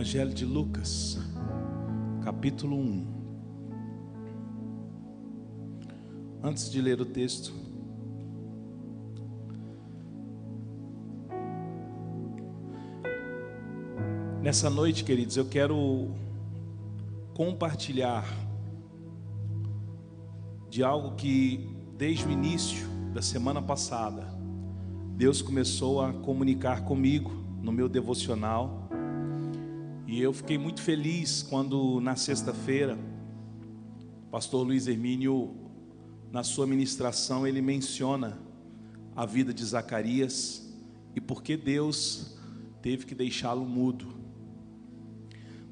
Evangelho de Lucas, capítulo 1. Antes de ler o texto, nessa noite, queridos, eu quero compartilhar de algo que desde o início da semana passada Deus começou a comunicar comigo no meu devocional e eu fiquei muito feliz quando na sexta-feira, pastor Luiz Hermínio, na sua ministração, ele menciona a vida de Zacarias e por que Deus teve que deixá-lo mudo.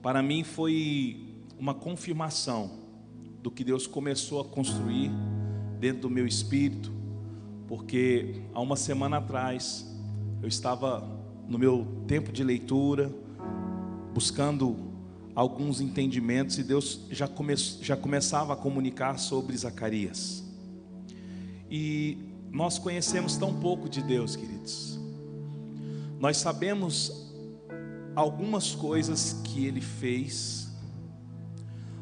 Para mim foi uma confirmação do que Deus começou a construir dentro do meu espírito, porque há uma semana atrás eu estava no meu tempo de leitura, buscando alguns entendimentos e Deus já, come, já começava a comunicar sobre Zacarias. E nós conhecemos tão pouco de Deus, queridos. Nós sabemos algumas coisas que ele fez,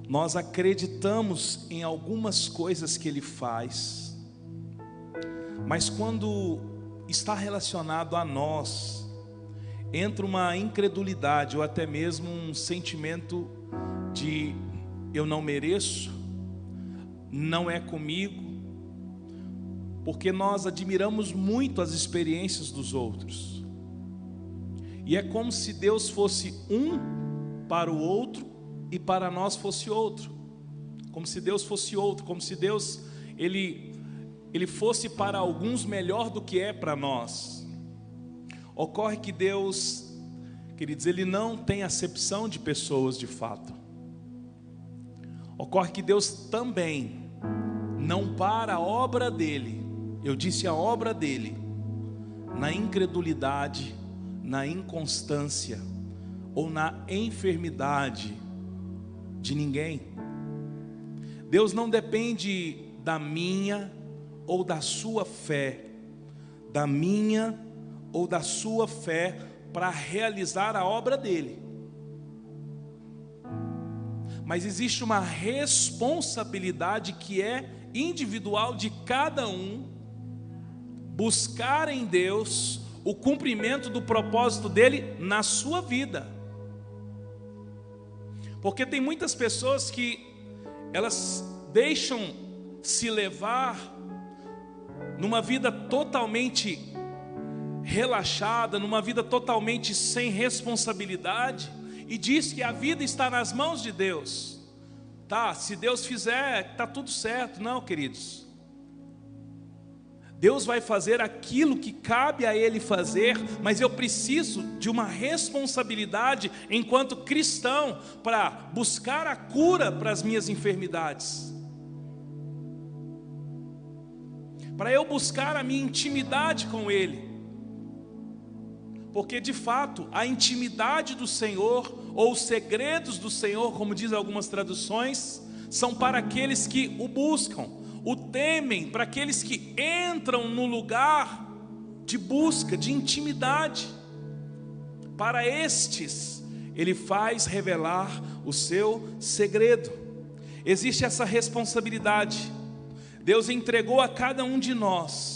nós acreditamos em algumas coisas que ele faz, mas quando está relacionado a nós, entra uma incredulidade ou até mesmo um sentimento de eu não mereço, não é comigo, porque nós admiramos muito as experiências dos outros. E é como se Deus fosse um para o outro e para nós fosse outro. Como se Deus fosse outro, como se Deus ele ele fosse para alguns melhor do que é para nós. Ocorre que Deus, queridos, Ele não tem acepção de pessoas de fato. Ocorre que Deus também não para a obra dele, eu disse a obra dele, na incredulidade, na inconstância ou na enfermidade de ninguém. Deus não depende da minha ou da sua fé, da minha ou da sua fé para realizar a obra dele. Mas existe uma responsabilidade que é individual de cada um buscar em Deus o cumprimento do propósito dele na sua vida. Porque tem muitas pessoas que elas deixam se levar numa vida totalmente relaxada, numa vida totalmente sem responsabilidade, e diz que a vida está nas mãos de Deus. Tá, se Deus fizer, tá tudo certo. Não, queridos. Deus vai fazer aquilo que cabe a Ele fazer, mas eu preciso de uma responsabilidade enquanto cristão para buscar a cura para as minhas enfermidades. Para eu buscar a minha intimidade com Ele porque de fato a intimidade do Senhor, ou os segredos do Senhor, como diz algumas traduções, são para aqueles que o buscam, o temem, para aqueles que entram no lugar de busca, de intimidade. Para estes, Ele faz revelar o seu segredo. Existe essa responsabilidade. Deus entregou a cada um de nós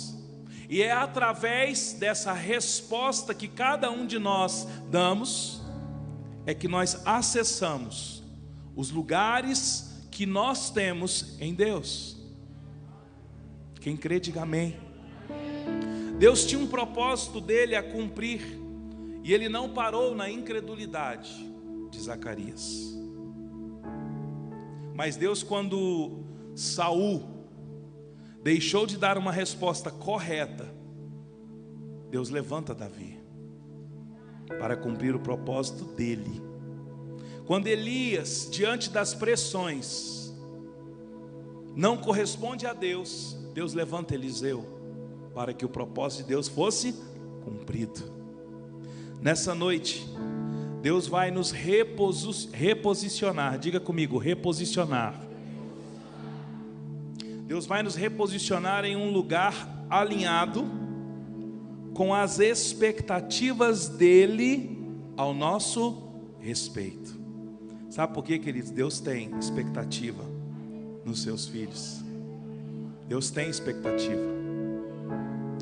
e é através dessa resposta que cada um de nós damos, é que nós acessamos os lugares que nós temos em Deus. Quem crê, diga amém. Deus tinha um propósito dele a cumprir, e ele não parou na incredulidade de Zacarias. Mas Deus, quando Saul deixou de dar uma resposta correta, Deus levanta Davi para cumprir o propósito dele. Quando Elias, diante das pressões, não corresponde a Deus, Deus levanta Eliseu para que o propósito de Deus fosse cumprido. Nessa noite, Deus vai nos reposicionar, diga comigo, reposicionar Deus vai nos reposicionar em um lugar alinhado com as expectativas dele ao nosso respeito. Sabe por quê, queridos? Deus tem expectativa nos seus filhos. Deus tem expectativa.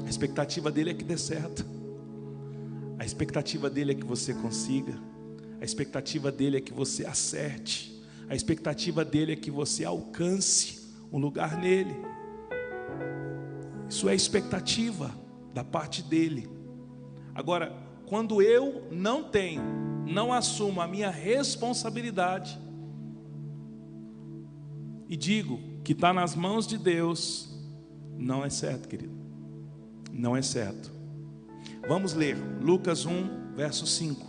A expectativa dele é que dê certo. A expectativa dele é que você consiga. A expectativa dele é que você acerte. A expectativa dele é que você alcance um lugar nele. Isso é expectativa da parte dele. Agora, quando eu não tenho, não assumo a minha responsabilidade e digo que está nas mãos de Deus, não é certo, querido. Não é certo. Vamos ler Lucas 1, verso 5.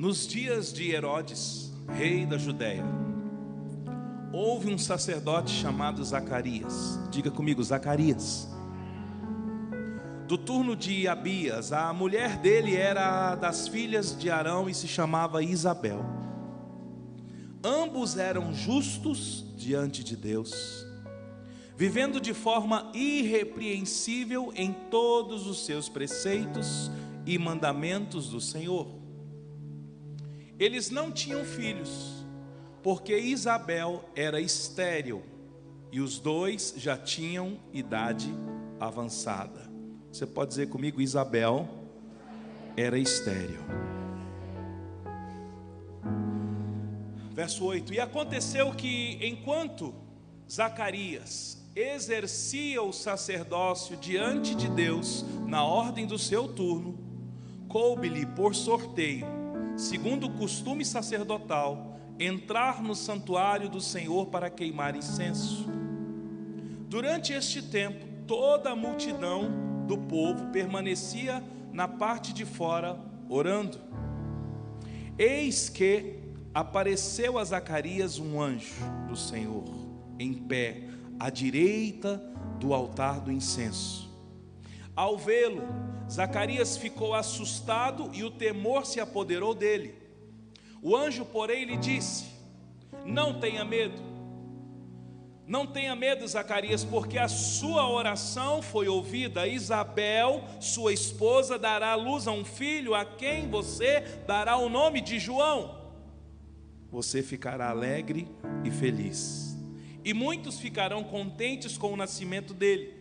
Nos dias de Herodes, rei da Judéia, houve um sacerdote chamado Zacarias. Diga comigo, Zacarias. Do turno de Abias, a mulher dele era das filhas de Arão e se chamava Isabel. Ambos eram justos diante de Deus, vivendo de forma irrepreensível em todos os seus preceitos e mandamentos do Senhor. Eles não tinham filhos, porque Isabel era estéril e os dois já tinham idade avançada. Você pode dizer comigo, Isabel era estéril. Verso 8: E aconteceu que, enquanto Zacarias exercia o sacerdócio diante de Deus, na ordem do seu turno, coube-lhe por sorteio segundo o costume sacerdotal, entrar no santuário do Senhor para queimar incenso. Durante este tempo, toda a multidão do povo permanecia na parte de fora orando. Eis que apareceu a Zacarias um anjo do Senhor, em pé, à direita do altar do incenso. Ao vê-lo, Zacarias ficou assustado e o temor se apoderou dele. O anjo, porém, lhe disse: Não tenha medo. Não tenha medo, Zacarias, porque a sua oração foi ouvida. Isabel, sua esposa, dará luz a um filho a quem você dará o nome de João. Você ficará alegre e feliz, e muitos ficarão contentes com o nascimento dele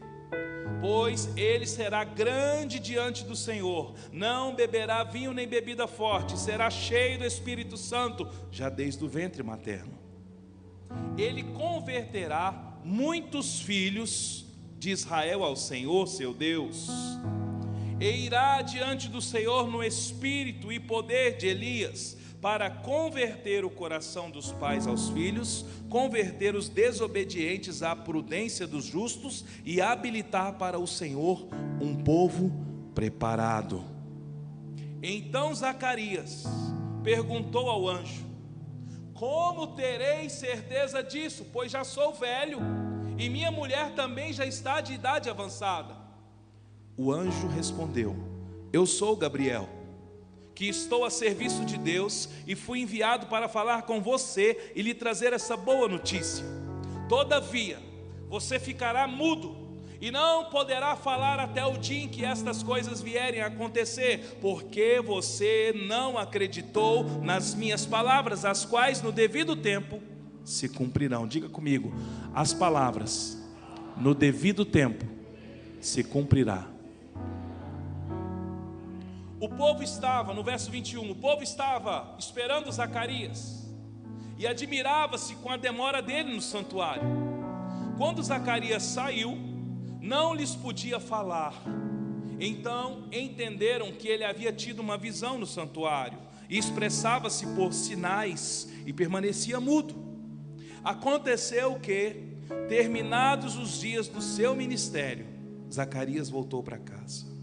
pois ele será grande diante do Senhor, não beberá vinho nem bebida forte, será cheio do Espírito Santo, já desde o ventre materno. Ele converterá muitos filhos de Israel ao Senhor, seu Deus, e irá diante do Senhor no espírito e poder de Elias para converter o coração dos pais aos filhos, converter os desobedientes à prudência dos justos e habilitar para o Senhor um povo preparado. Então Zacarias perguntou ao anjo: Como terei certeza disso? Pois já sou velho e minha mulher também já está de idade avançada. O anjo respondeu: Eu sou Gabriel que estou a serviço de Deus e fui enviado para falar com você e lhe trazer essa boa notícia. Todavia, você ficará mudo e não poderá falar até o dia em que estas coisas vierem a acontecer, porque você não acreditou nas minhas palavras, as quais no devido tempo se cumprirão. Diga comigo, as palavras no devido tempo se cumprirá. O povo estava, no verso 21, o povo estava esperando Zacarias e admirava-se com a demora dele no santuário. Quando Zacarias saiu, não lhes podia falar. Então entenderam que ele havia tido uma visão no santuário e expressava-se por sinais e permanecia mudo. Aconteceu que, terminados os dias do seu ministério, Zacarias voltou para casa.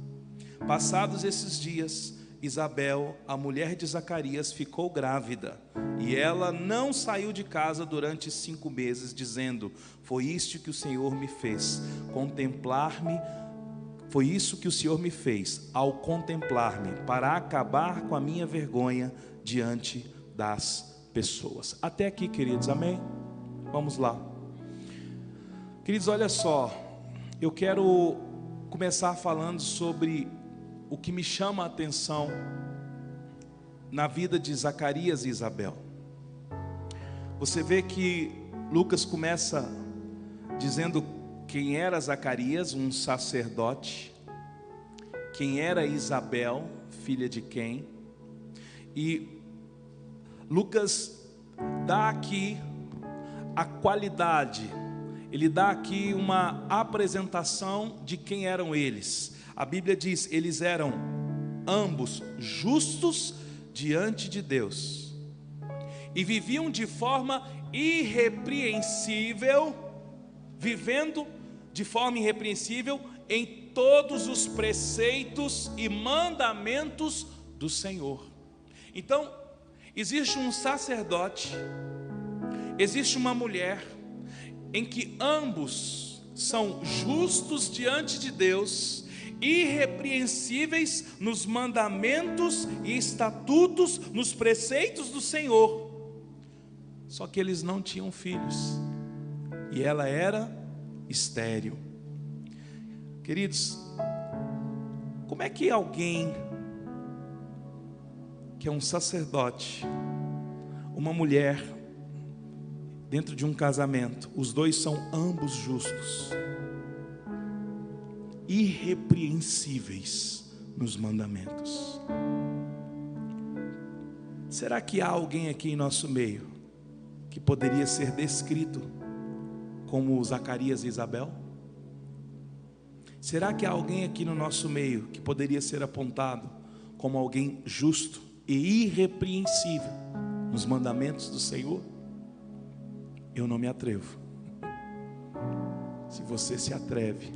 Passados esses dias, Isabel, a mulher de Zacarias, ficou grávida e ela não saiu de casa durante cinco meses, dizendo: Foi isto que o Senhor me fez, contemplar-me. Foi isso que o Senhor me fez ao contemplar-me, para acabar com a minha vergonha diante das pessoas. Até aqui, queridos, amém? Vamos lá. Queridos, olha só, eu quero começar falando sobre o que me chama a atenção na vida de Zacarias e Isabel. Você vê que Lucas começa dizendo quem era Zacarias, um sacerdote, quem era Isabel, filha de quem, e Lucas dá aqui a qualidade, ele dá aqui uma apresentação de quem eram eles. A Bíblia diz: eles eram ambos justos diante de Deus e viviam de forma irrepreensível, vivendo de forma irrepreensível em todos os preceitos e mandamentos do Senhor. Então, existe um sacerdote, existe uma mulher, em que ambos são justos diante de Deus, irrepreensíveis nos mandamentos e estatutos, nos preceitos do Senhor. Só que eles não tinham filhos, e ela era estéril. Queridos, como é que alguém que é um sacerdote, uma mulher, dentro de um casamento, os dois são ambos justos, irrepreensíveis nos mandamentos. Será que há alguém aqui em nosso meio que poderia ser descrito como Zacarias e Isabel? Será que há alguém aqui no nosso meio que poderia ser apontado como alguém justo e irrepreensível nos mandamentos do Senhor? Eu não me atrevo. Se você se atreve,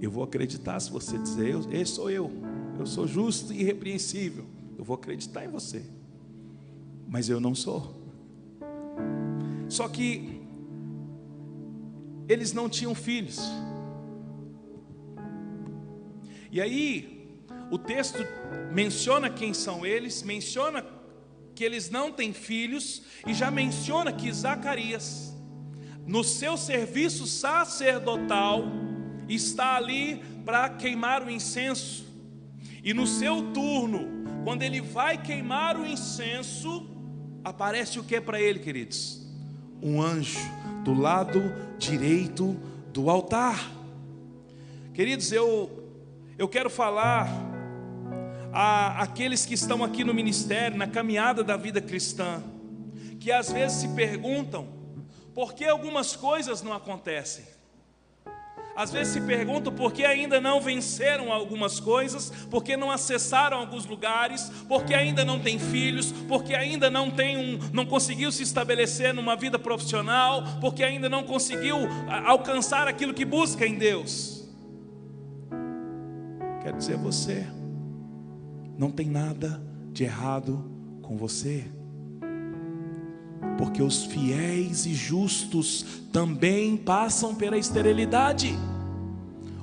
eu vou acreditar. Se você dizer, eu, esse sou eu, eu sou justo e irrepreensível, eu vou acreditar em você. Mas eu não sou. Só que eles não tinham filhos. E aí, o texto menciona quem são eles, menciona que eles não têm filhos, e já menciona que Zacarias, no seu serviço sacerdotal, está ali para queimar o incenso, e no seu turno, quando ele vai queimar o incenso, aparece o que para ele, queridos? Um anjo do lado direito do altar. Queridos, eu eu quero falar a aqueles que estão aqui no ministério, na caminhada da vida cristã, que às vezes se perguntam por que algumas coisas não acontecem. Às vezes se perguntam por que ainda não venceram algumas coisas, por que não acessaram alguns lugares, por que ainda não têm filhos, por que ainda não tem um, não conseguiu se estabelecer numa vida profissional, por que ainda não conseguiu alcançar aquilo que busca em Deus. Quero dizer a você, não tem nada de errado com você, porque os fiéis e justos também passam pela esterilidade,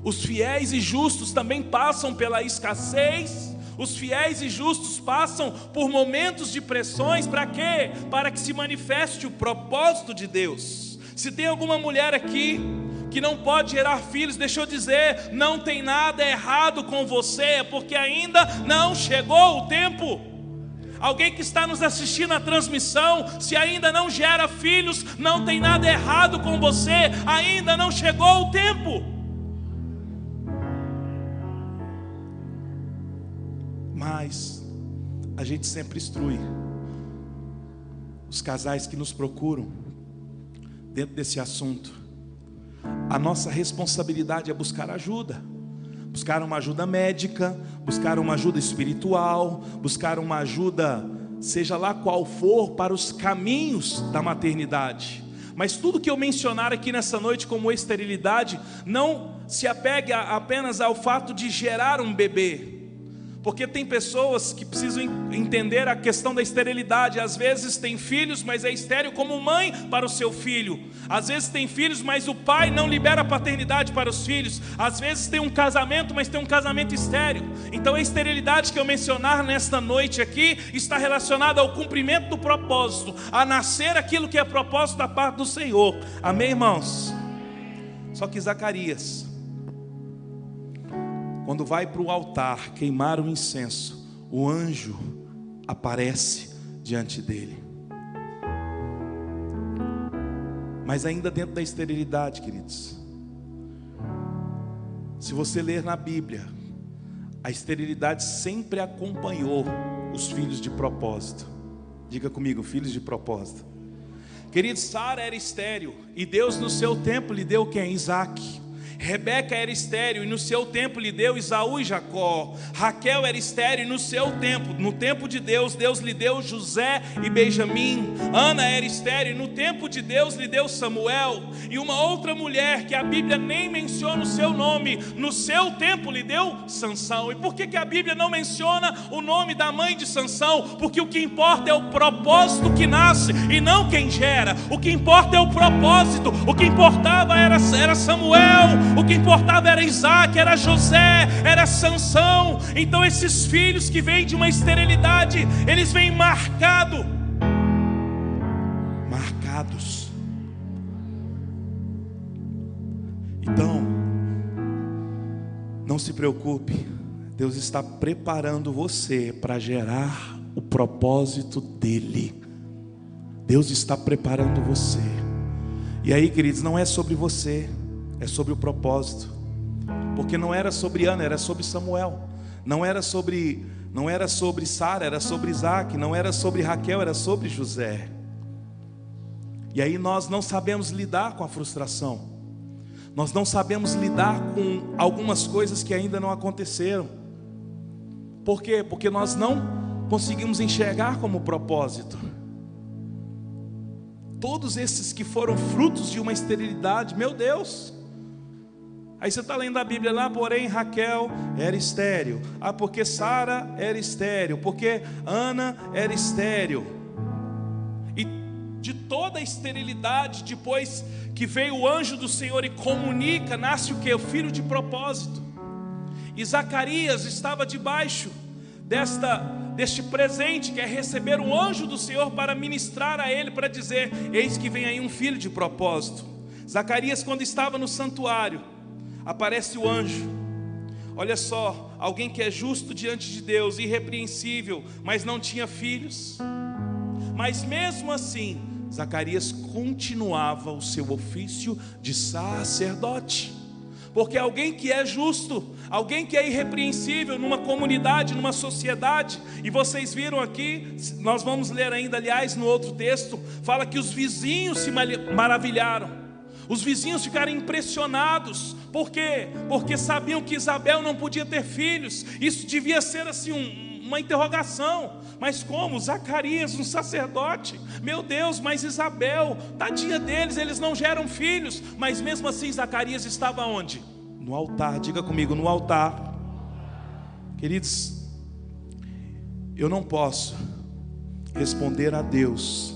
os fiéis e justos também passam pela escassez, os fiéis e justos passam por momentos de pressões, para quê? Para que se manifeste o propósito de Deus. Se tem alguma mulher aqui que não pode gerar filhos, deixa eu dizer, não tem nada errado com você, é porque ainda não chegou o tempo. Alguém que está nos assistindo na transmissão, se ainda não gera filhos, não tem nada errado com você, ainda não chegou o tempo. Mas a gente sempre instrui os casais que nos procuram dentro desse assunto a nossa responsabilidade é buscar ajuda. Buscar uma ajuda médica, buscar uma ajuda espiritual, buscar uma ajuda, seja lá qual for, para os caminhos da maternidade. Mas tudo que eu mencionar aqui nessa noite como esterilidade, não se apegue apenas ao fato de gerar um bebê, porque tem pessoas que precisam entender a questão da esterilidade. Às vezes tem filhos, mas é estéril como mãe para o seu filho. Às vezes tem filhos, mas o pai não libera a paternidade para os filhos. Às vezes tem um casamento, mas tem um casamento estéril. Então a esterilidade que eu mencionar nesta noite aqui está relacionada ao cumprimento do propósito, a nascer aquilo que é propósito da parte do Senhor. Amém, irmãos? Só que Zacarias, quando vai para o altar queimar o incenso, o anjo aparece diante dele. Mas ainda dentro da esterilidade, queridos. Se você ler na Bíblia, a esterilidade sempre acompanhou os filhos de propósito. Diga comigo, filhos de propósito. Querido, Sara era estéril e Deus no seu tempo lhe deu quem? Isaac. Rebeca era estéril e no seu tempo lhe deu Isaú e Jacó. Raquel era estéril e no seu tempo, no tempo de Deus, Deus lhe deu José e Benjamim. Ana era estéril e no tempo de Deus lhe deu Samuel. E uma outra mulher que a Bíblia nem menciona o seu nome, no seu tempo lhe deu Sansão. E por que, que a Bíblia não menciona o nome da mãe de Sansão? Porque o que importa é o propósito que nasce e não quem gera. O que importa é o propósito. O que importava era, era Samuel o que importava era Isaac, era José, era Sansão. Então esses filhos que vêm de uma esterilidade, eles vêm marcado, marcados. Então, não se preocupe, Deus está preparando você para gerar o propósito dele. Deus está preparando você. E aí, queridos, não é sobre você é sobre o propósito. Porque não era sobre Ana, era sobre Samuel. Não era sobre não era sobre Sara, era sobre Isaac, não era sobre Raquel, era sobre José. E aí nós não sabemos lidar com a frustração. Nós não sabemos lidar com algumas coisas que ainda não aconteceram. Por quê? Porque nós não conseguimos enxergar como propósito. Todos esses que foram frutos de uma esterilidade, meu Deus, Aí você está lendo a Bíblia lá, porém Raquel era estéreo. Ah, porque Sara era estéreo, porque Ana era estéreo. E de toda a esterilidade, depois que veio o anjo do Senhor e comunica, nasce o que? O filho de propósito. E Zacarias estava debaixo desta deste presente que é receber o anjo do Senhor para ministrar a ele, para dizer: Eis que vem aí um filho de propósito. Zacarias, quando estava no santuário, aparece o anjo. Olha só, alguém que é justo diante de Deus, irrepreensível, mas não tinha filhos. Mas mesmo assim, Zacarias continuava o seu ofício de sacerdote. Porque alguém que é justo, alguém que é irrepreensível numa comunidade, numa sociedade, e vocês viram aqui, nós vamos ler ainda, aliás, no outro texto, fala que os vizinhos se maravilharam. Os vizinhos ficaram impressionados. Por quê? Porque sabiam que Isabel não podia ter filhos. Isso devia ser assim um, uma interrogação. Mas como? Zacarias, um sacerdote. Meu Deus, mas Isabel, tadinha deles, eles não geram filhos. Mas mesmo assim, Zacarias estava onde? No altar. Diga comigo, no altar. Queridos, eu não posso responder a Deus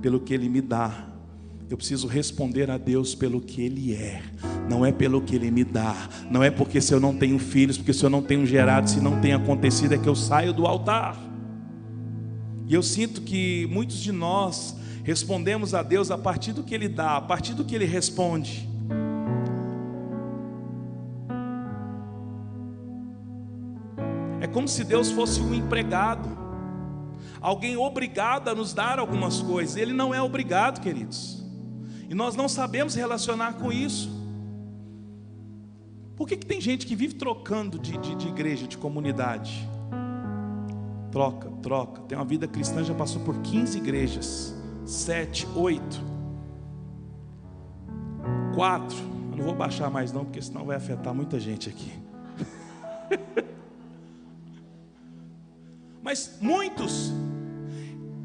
pelo que Ele me dá eu preciso responder a Deus pelo que Ele é, não é pelo que Ele me dá, não é porque se eu não tenho filhos, porque se eu não tenho gerado, se não tem acontecido, é que eu saio do altar. E eu sinto que muitos de nós respondemos a Deus a partir do que Ele dá, a partir do que Ele responde. É como se Deus fosse um empregado, alguém obrigado a nos dar algumas coisas. Ele não é obrigado, queridos. E nós não sabemos relacionar com isso. Por que, que tem gente que vive trocando de, de, de igreja, de comunidade? Troca, troca. Tem uma vida cristã, já passou por 15 igrejas. Sete, oito. Quatro. Eu não vou baixar mais não, porque senão vai afetar muita gente aqui. Mas muitos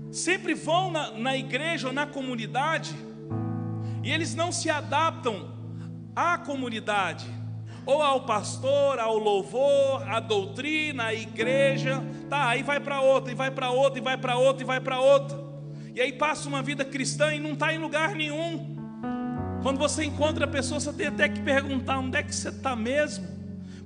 sempre vão na, na igreja ou na comunidade e eles não se adaptam à comunidade, ou ao pastor, ao louvor, à doutrina, à igreja, tá, aí vai para outra, e vai para outra, e vai para outra, e vai para outra. E aí passa uma vida cristã e não está em lugar nenhum. Quando você encontra a pessoa, você tem até que perguntar: onde é que você está mesmo?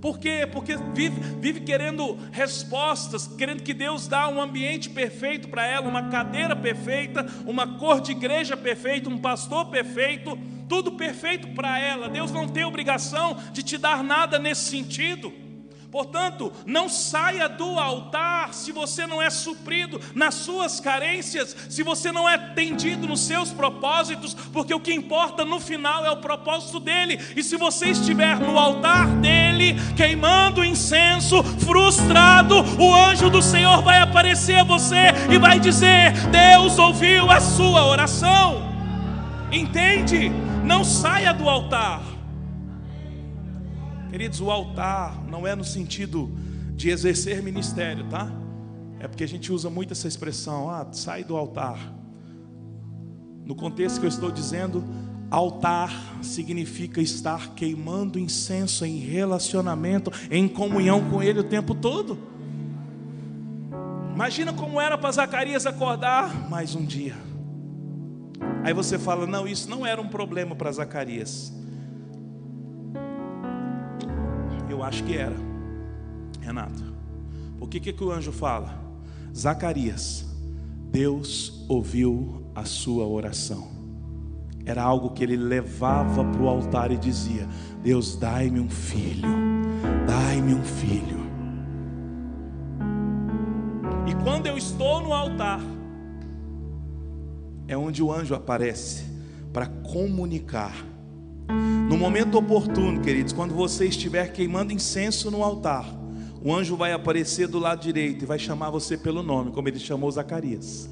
Por quê? Porque vive, vive querendo respostas, querendo que Deus dá um ambiente perfeito para ela, uma cadeira perfeita, uma cor de igreja perfeita, um pastor perfeito. tudo perfeito para ela. Deus não tem obrigação de te dar nada nesse sentido. Portanto, não saia do altar se você não é suprido nas suas carências, se você não é atendido nos seus propósitos, porque o que importa no final é o propósito dele. E se você estiver no altar dele, queimando incenso, frustrado, o anjo do Senhor vai aparecer a você e vai dizer: Deus ouviu a sua oração. Entende? Não saia do altar. Queridos, o altar não é no sentido de exercer ministério, tá? É porque a gente usa muito essa expressão, ah, sai do altar. No contexto que eu estou dizendo, altar significa estar queimando incenso em relacionamento, em comunhão com Ele o tempo todo. Imagina como era para Zacarias acordar mais um dia. Aí você fala, não, isso não era um problema para Zacarias. Eu acho que era, Renato. Por que, que o anjo fala? Zacarias, Deus ouviu a sua oração. Era algo que ele levava para o altar e dizia: Deus, dai-me um filho, dai-me um filho. E quando eu estou no altar, é onde o anjo aparece para comunicar no momento oportuno, queridos, quando você estiver queimando incenso no altar, o anjo vai aparecer do lado direito e vai chamar você pelo nome, como ele chamou Zacarias,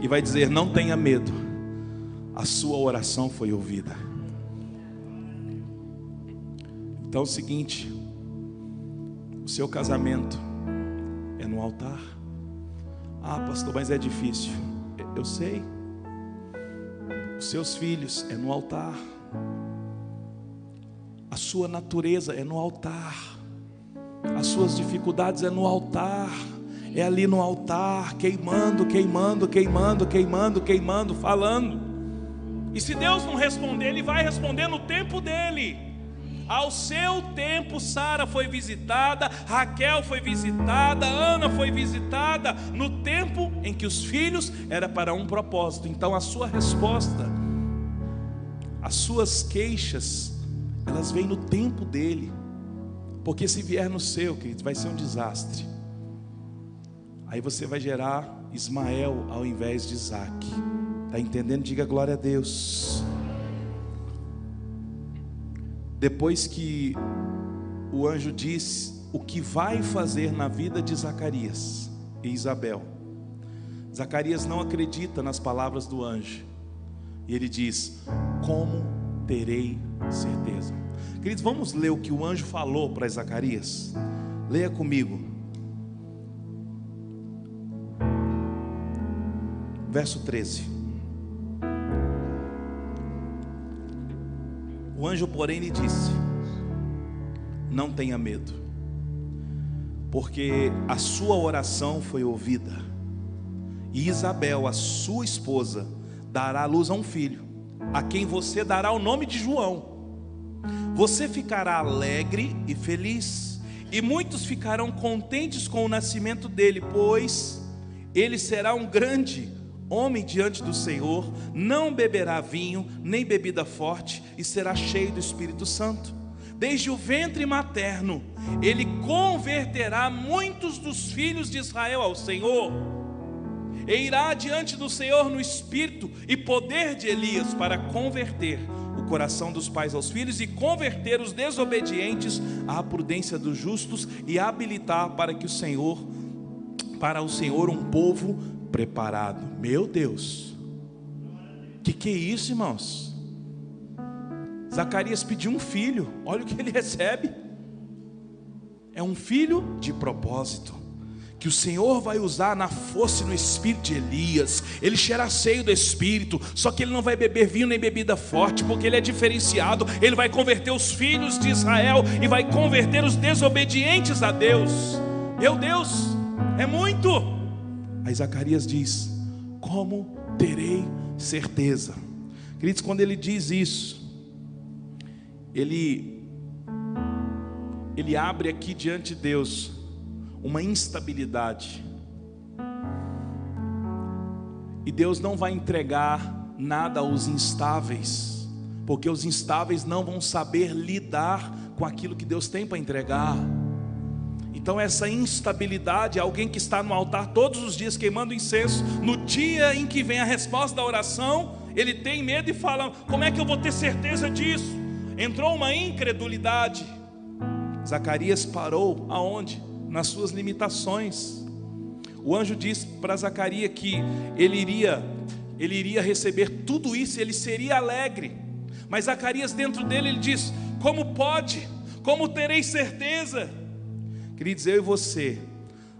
e vai dizer: Não tenha medo, a sua oração foi ouvida. Então é o seguinte: o seu casamento é no altar. Ah, pastor, mas é difícil. Eu sei. Os seus filhos é no altar. A sua natureza é no altar. As suas dificuldades é no altar. É ali no altar, queimando, queimando, queimando, queimando, queimando, falando. E se Deus não responder, Ele vai responder no tempo dele. Ao seu tempo, Sara foi visitada, Raquel foi visitada, Ana foi visitada, no tempo em que os filhos era para um propósito. Então, a sua resposta, as suas queixas, elas vêm no tempo dele. Porque se vier no seu, querido, vai ser um desastre. Aí você vai gerar Ismael ao invés de Isaac. Está entendendo? Diga glória a Deus. Depois que o anjo disse o que vai fazer na vida de Zacarias e Isabel, Zacarias não acredita nas palavras do anjo. E ele diz: Como terei certeza. Queridos, vamos ler o que o anjo falou para Zacarias. Leia comigo. Verso 13. O anjo, porém, lhe disse: Não tenha medo, porque a sua oração foi ouvida, e Isabel, a sua esposa, dará à luz a um filho a quem você dará o nome de João. Você ficará alegre e feliz, e muitos ficarão contentes com o nascimento dele, pois ele será um grande homem diante do Senhor, não beberá vinho, nem bebida forte, e será cheio do Espírito Santo. Desde o ventre materno, ele converterá muitos dos filhos de Israel ao Senhor e irá diante do Senhor no espírito e poder de Elias para converter o coração dos pais aos filhos e converter os desobedientes à prudência dos justos e habilitar para que o Senhor para o Senhor um povo preparado. Meu Deus. Que que é isso, irmãos? Zacarias pediu um filho. Olha o que ele recebe. É um filho de propósito que o Senhor vai usar na força e no espírito de Elias. Ele será cheio do espírito, só que ele não vai beber vinho nem bebida forte, porque ele é diferenciado. Ele vai converter os filhos de Israel e vai converter os desobedientes a Deus. Meu Deus, é muito. Aí Zacarias diz: Como terei certeza? Queridos, quando ele diz isso, ele ele abre aqui diante de Deus uma instabilidade. E Deus não vai entregar nada aos instáveis, porque os instáveis não vão saber lidar com aquilo que Deus tem para entregar. Então, essa instabilidade, alguém que está no altar todos os dias queimando incenso, no dia em que vem a resposta da oração, ele tem medo e fala: Como é que eu vou ter certeza disso? Entrou uma incredulidade. Zacarias parou aonde? Nas suas limitações. O anjo disse para Zacarias que ele iria, ele iria receber tudo isso, ele seria alegre. Mas Zacarias dentro dele ele diz: Como pode? Como terei certeza? Queridos, eu e você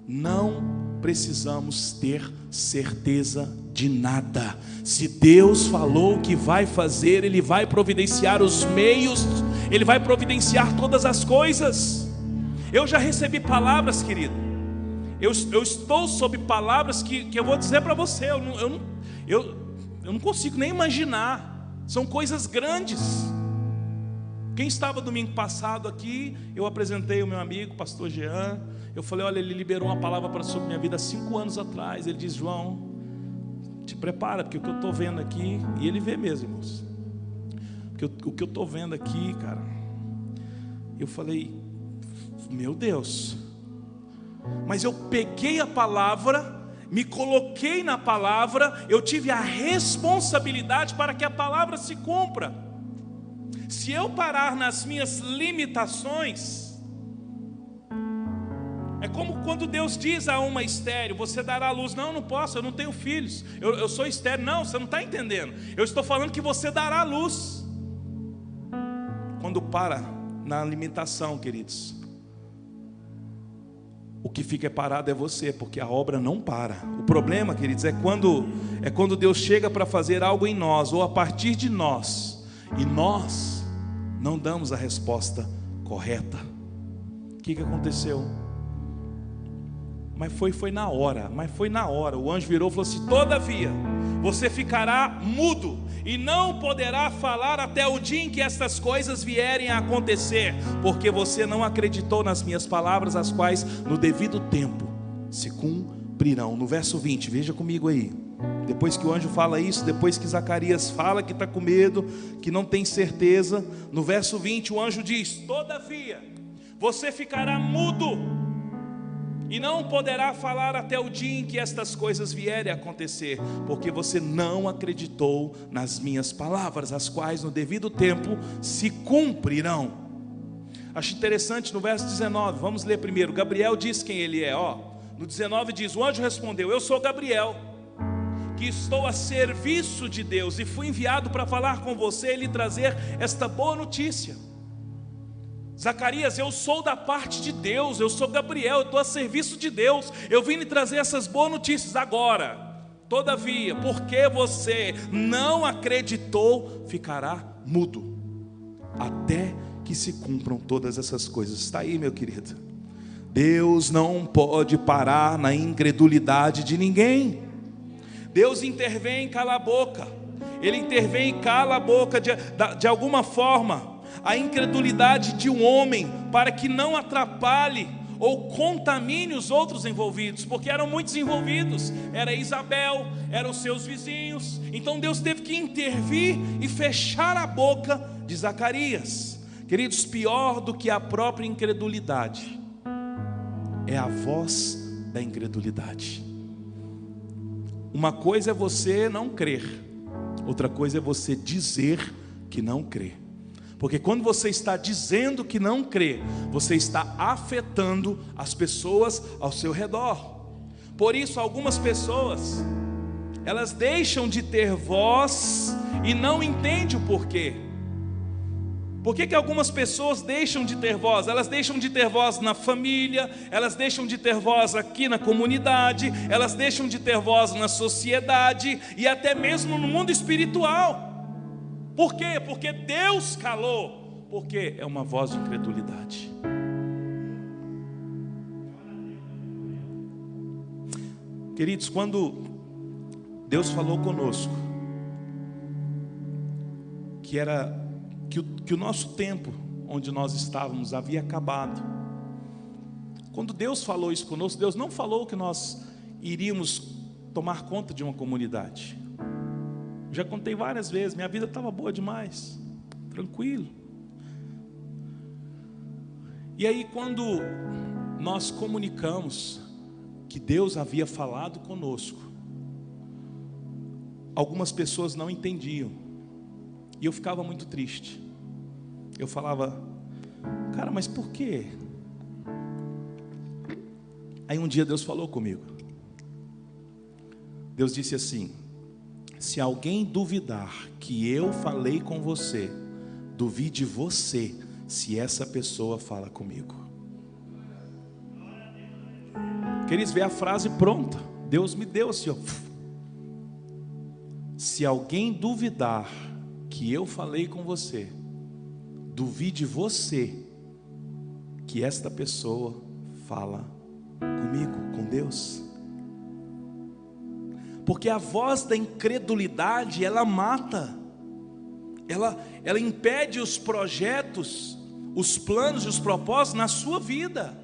não precisamos ter certeza de nada. Se Deus falou que vai fazer, Ele vai providenciar os meios, Ele vai providenciar todas as coisas. Eu já recebi palavras, querido eu, eu estou sob palavras que, que eu vou dizer para você, eu não, eu, não, eu, eu não consigo nem imaginar, são coisas grandes. Quem estava domingo passado aqui, eu apresentei o meu amigo, pastor Jean. Eu falei: Olha, ele liberou uma palavra para sobre minha vida cinco anos atrás. Ele diz: João, te prepara, porque o que eu estou vendo aqui, e ele vê mesmo, irmãos. Porque o que eu estou vendo aqui, cara, eu falei: Meu Deus, mas eu peguei a palavra, me coloquei na palavra, eu tive a responsabilidade para que a palavra se cumpra. Se eu parar nas minhas limitações, é como quando Deus diz a uma estéreo: Você dará luz. Não, não posso, eu não tenho filhos, eu, eu sou estéreo. Não, você não está entendendo. Eu estou falando que você dará luz. Quando para na limitação, queridos, o que fica parado é você, porque a obra não para. O problema, queridos, é quando é quando Deus chega para fazer algo em nós ou a partir de nós e nós não damos a resposta correta. O que, que aconteceu? Mas foi foi na hora, mas foi na hora. O anjo virou e falou assim: "Todavia, você ficará mudo e não poderá falar até o dia em que estas coisas vierem a acontecer, porque você não acreditou nas minhas palavras, as quais no devido tempo se cumprirão. No verso 20, veja comigo aí. Depois que o anjo fala isso, depois que Zacarias fala que está com medo, que não tem certeza, no verso 20 o anjo diz: Todavia, você ficará mudo e não poderá falar até o dia em que estas coisas vierem a acontecer, porque você não acreditou nas minhas palavras, as quais no devido tempo se cumprirão. Acho interessante no verso 19, vamos ler primeiro. Gabriel diz quem ele é, ó. No 19 diz: O anjo respondeu: Eu sou Gabriel, que estou a serviço de Deus e fui enviado para falar com você e lhe trazer esta boa notícia. Zacarias, eu sou da parte de Deus, eu sou Gabriel, eu estou a serviço de Deus, eu vim lhe trazer essas boas notícias agora. Todavia, porque você não acreditou, ficará mudo, até que se cumpram todas essas coisas. Está aí, meu querido. Deus não pode parar na incredulidade de ninguém. Deus intervém, cala a boca. Ele intervém cala a boca de, de alguma forma a incredulidade de um homem para que não atrapalhe ou contamine os outros envolvidos, porque eram muitos envolvidos, era Isabel, eram seus vizinhos. Então Deus teve que intervir e fechar a boca de Zacarias. Queridos, pior do que a própria incredulidade é a voz da incredulidade. Uma coisa é você não crer, outra coisa é você dizer que não crê. Porque quando você está dizendo que não crê, você está afetando as pessoas ao seu redor. Por isso, algumas pessoas, elas deixam de ter voz e não entendem o porquê. Por que, que algumas pessoas deixam de ter voz? Elas deixam de ter voz na família, elas deixam de ter voz aqui na comunidade, elas deixam de ter voz na sociedade e até mesmo no mundo espiritual. Por quê? Porque Deus calou. Porque é uma voz de incredulidade. Queridos, quando Deus falou conosco, que era que o, que o nosso tempo onde nós estávamos havia acabado. Quando Deus falou isso conosco, Deus não falou que nós iríamos tomar conta de uma comunidade. Já contei várias vezes, minha vida estava boa demais. tranquilo. E aí, quando nós comunicamos que Deus havia falado conosco, algumas pessoas não entendiam, e eu ficava muito triste. Eu falava, cara, mas por quê? Aí um dia Deus falou comigo. Deus disse assim: se alguém duvidar que eu falei com você, duvide você se essa pessoa fala comigo. Queres ver a frase pronta? Deus me deu assim, ó. Se alguém duvidar que eu falei com você, duvide você que esta pessoa fala comigo, com Deus. Porque a voz da incredulidade, ela mata. Ela ela impede os projetos, os planos e os propósitos na sua vida.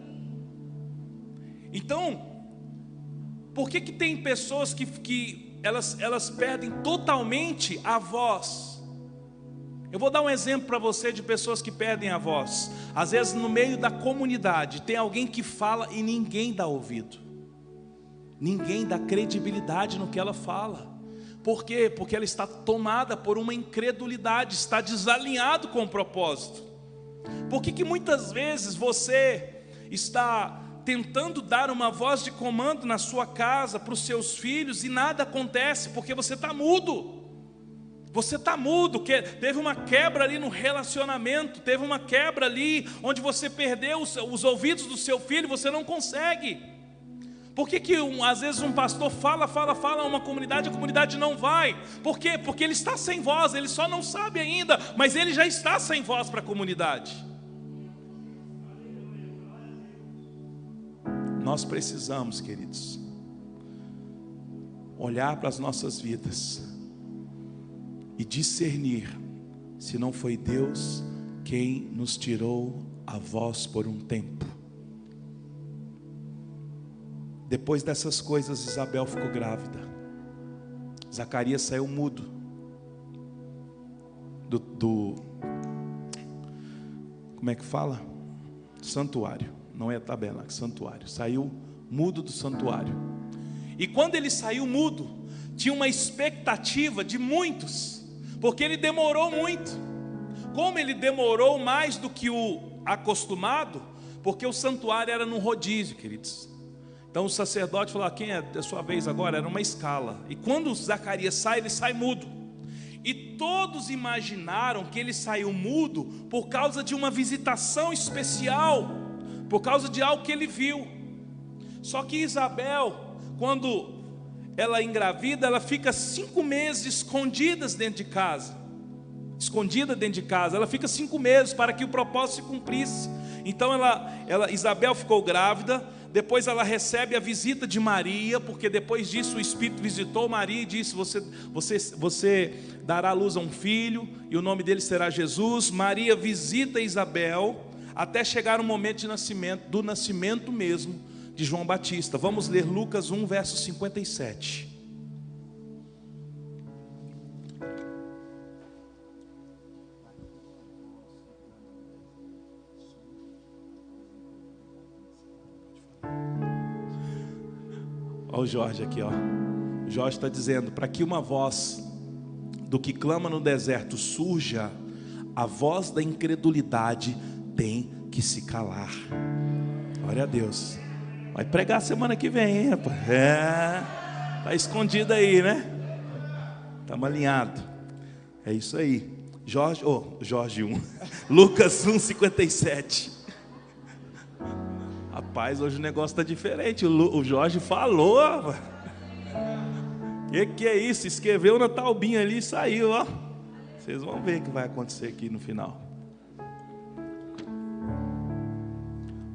Então, por que que tem pessoas que, que elas, elas perdem totalmente a voz? Eu vou dar um exemplo para você de pessoas que perdem a voz. Às vezes, no meio da comunidade, tem alguém que fala e ninguém dá ouvido, ninguém dá credibilidade no que ela fala. Por quê? Porque ela está tomada por uma incredulidade, está desalinhado com o propósito. Por que, que muitas vezes você está tentando dar uma voz de comando na sua casa para os seus filhos e nada acontece porque você está mudo? Você está mudo, que teve uma quebra ali no relacionamento, teve uma quebra ali onde você perdeu os, os ouvidos do seu filho, você não consegue. Por que, que um, às vezes um pastor fala, fala, fala a uma comunidade, a comunidade não vai? Por quê? Porque ele está sem voz, ele só não sabe ainda, mas ele já está sem voz para a comunidade. Nós precisamos, queridos, olhar para as nossas vidas e discernir se não foi Deus quem nos tirou a voz por um tempo. Depois dessas coisas, Isabel ficou grávida. Zacarias saiu mudo do, do como é que fala? Santuário. Não é tabela, é santuário. Saiu mudo do santuário. E quando ele saiu mudo, tinha uma expectativa de muitos porque ele demorou muito. Como ele demorou mais do que o acostumado, porque o santuário era num rodízio, queridos. Então o sacerdote falou: ah, quem é a sua vez agora? Era uma escala. E quando Zacarias sai, ele sai mudo. E todos imaginaram que ele saiu mudo por causa de uma visitação especial, por causa de algo que ele viu. Só que Isabel, quando ela engravida, ela fica cinco meses escondidas dentro de casa. Escondida dentro de casa, ela fica cinco meses para que o propósito se cumprisse. Então ela, ela, Isabel ficou grávida, depois ela recebe a visita de Maria, porque depois disso o Espírito visitou Maria e disse: Você, você, você dará à luz a um filho, e o nome dele será Jesus. Maria visita Isabel, até chegar o momento de nascimento, do nascimento mesmo de João Batista. Vamos ler Lucas 1, verso 57. Olha o Jorge aqui, ó. O Jorge está dizendo: para que uma voz do que clama no deserto surja, a voz da incredulidade tem que se calar. Glória a Deus. Vai pregar semana que vem, hein, rapaz? É, tá escondido aí, né? Estamos alinhados. É isso aí. Jorge, oh, Jorge 1. Lucas 1, 57. Rapaz, hoje o negócio está diferente. O, Jorge falou. O que, que é isso? Escreveu na talbinha ali e saiu, ó. Vocês vão ver o que vai acontecer aqui no final.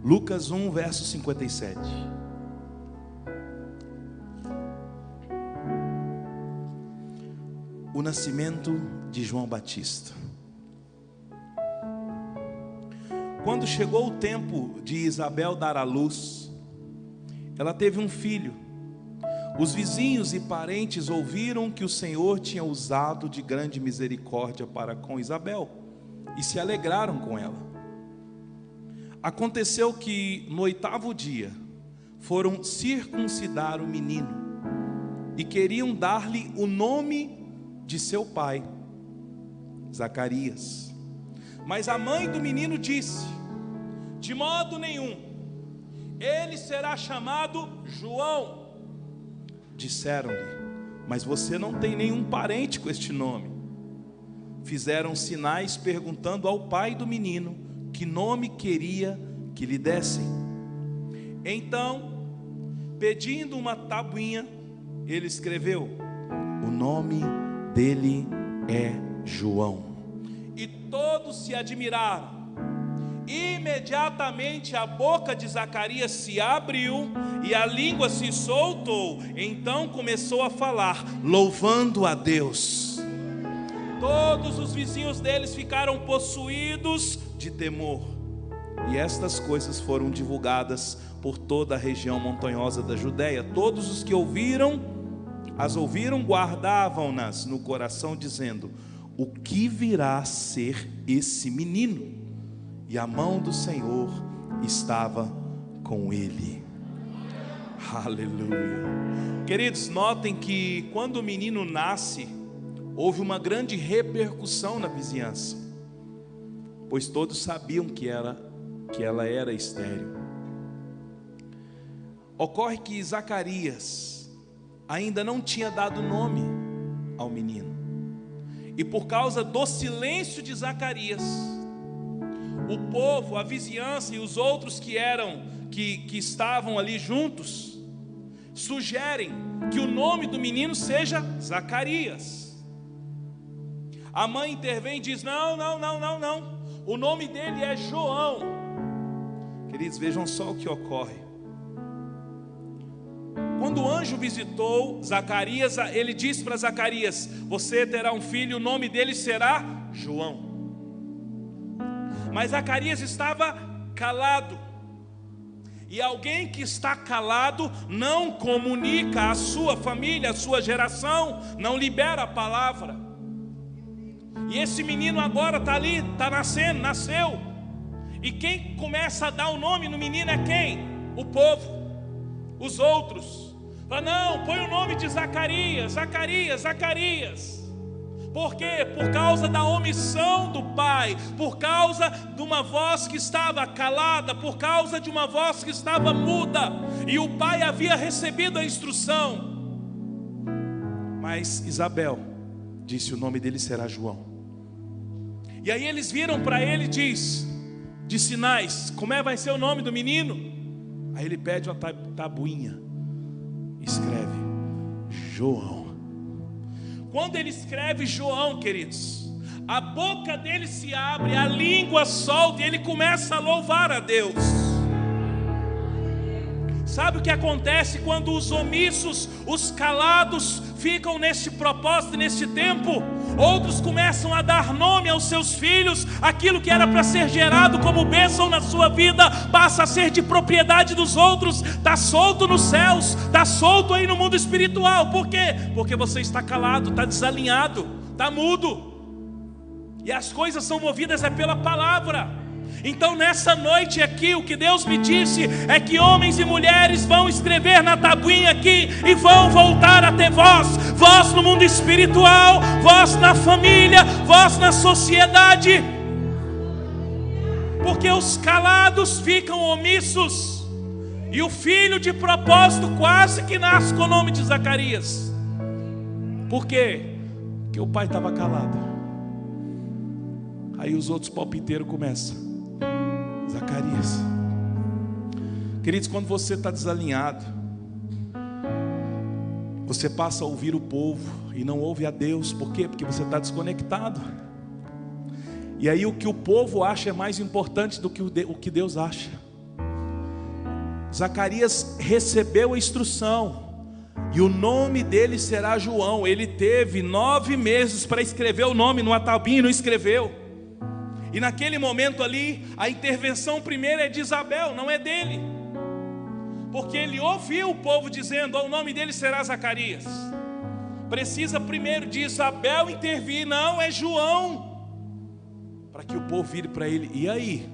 Lucas 1, verso 57. O nascimento de João Batista. Quando chegou o tempo de Isabel dar à luz, ela teve um filho. Os vizinhos e parentes ouviram que o Senhor tinha usado de grande misericórdia para com Isabel e se alegraram com ela. Aconteceu que no oitavo dia foram circuncidar o menino e queriam dar-lhe o nome de seu pai, Zacarias. Mas a mãe do menino disse: De modo nenhum, ele será chamado João. Disseram-lhe: Mas você não tem nenhum parente com este nome. Fizeram sinais perguntando ao pai do menino que nome queria que lhe dessem. Então, pedindo uma tabuinha, ele escreveu: O nome dele é João. E todos se admiraram. Imediatamente a boca de Zacarias se abriu e a língua se soltou. Então começou a falar, louvando a Deus. Todos os vizinhos deles ficaram possuídos de temor. E estas coisas foram divulgadas por toda a região montanhosa da Judéia. Todos os que ouviram, as ouviram, guardavam-nas no coração, dizendo: O que virá a ser esse menino? E a mão do Senhor estava com ele. Aleluia. Queridos, notem que quando o menino nasce, houve uma grande repercussão na vizinhança, pois todos sabiam que ela, que ela era estéril. Ocorre que Zacarias ainda não tinha dado nome ao menino, e por causa do silêncio de Zacarias, o povo, a vizinhança e os outros que eram, que, que estavam ali juntos, sugerem que o nome do menino seja Zacarias. A mãe intervém e diz: Não, não, não, não, não. O nome dele é João. Queridos, vejam só o que ocorre. Quando o anjo visitou Zacarias, ele disse para Zacarias: Você terá um filho, o nome dele será João. Mas Zacarias estava calado. E alguém que está calado não comunica à sua família, à sua geração, não libera a palavra. E esse menino agora está ali, está nascendo, nasceu. E quem começa a dar o nome no menino é quem? O povo, os outros. Fala, não, põe o nome de Zacarias, Zacarias, Zacarias. Por quê? Por causa da omissão do pai, por causa de uma voz que estava calada, por causa de uma voz que estava muda, e o pai havia recebido a instrução. Mas Isabel disse: O nome dele será João. E aí eles viram para ele e diz, de sinais, como é vai ser o nome do menino? Aí ele pede uma tabuinha, escreve João. Quando ele escreve João, queridos, a boca dele se abre, a língua solta e ele começa a louvar a Deus. Sabe o que acontece quando os omissos, os calados, ficam neste propósito, neste tempo? Outros começam a dar nome aos seus filhos, aquilo que era para ser gerado como bênção na sua vida, passa a ser de propriedade dos outros, está solto nos céus, está solto aí no mundo espiritual. Por quê? Porque você está calado, está desalinhado, está mudo. E as coisas são movidas é pela palavra. Então, nessa noite aqui, o que Deus me disse é que homens e mulheres vão escrever na tabuinha aqui e vão voltar a ter voz, voz no mundo espiritual, voz na família, voz na sociedade. Porque os calados ficam omissos, e o filho de propósito quase que nasce com o nome de Zacarias. Por quê? Porque o pai estava calado. Aí os outros palpiteiros começam. Zacarias. Queridos, quando você está desalinhado, você passa a ouvir o povo e não ouve a Deus, por quê? Porque você está desconectado. E aí o que o povo acha é mais importante do que o que Deus acha. Zacarias recebeu a instrução, e o nome dele será João. Ele teve nove meses para escrever o nome no atabim e não escreveu. E naquele momento ali, a intervenção primeira é de Isabel, não é dele. Porque ele ouviu o povo dizendo: o nome dele será Zacarias. Precisa primeiro de Isabel intervir, não, é João. para que o povo vire para ele: e aí?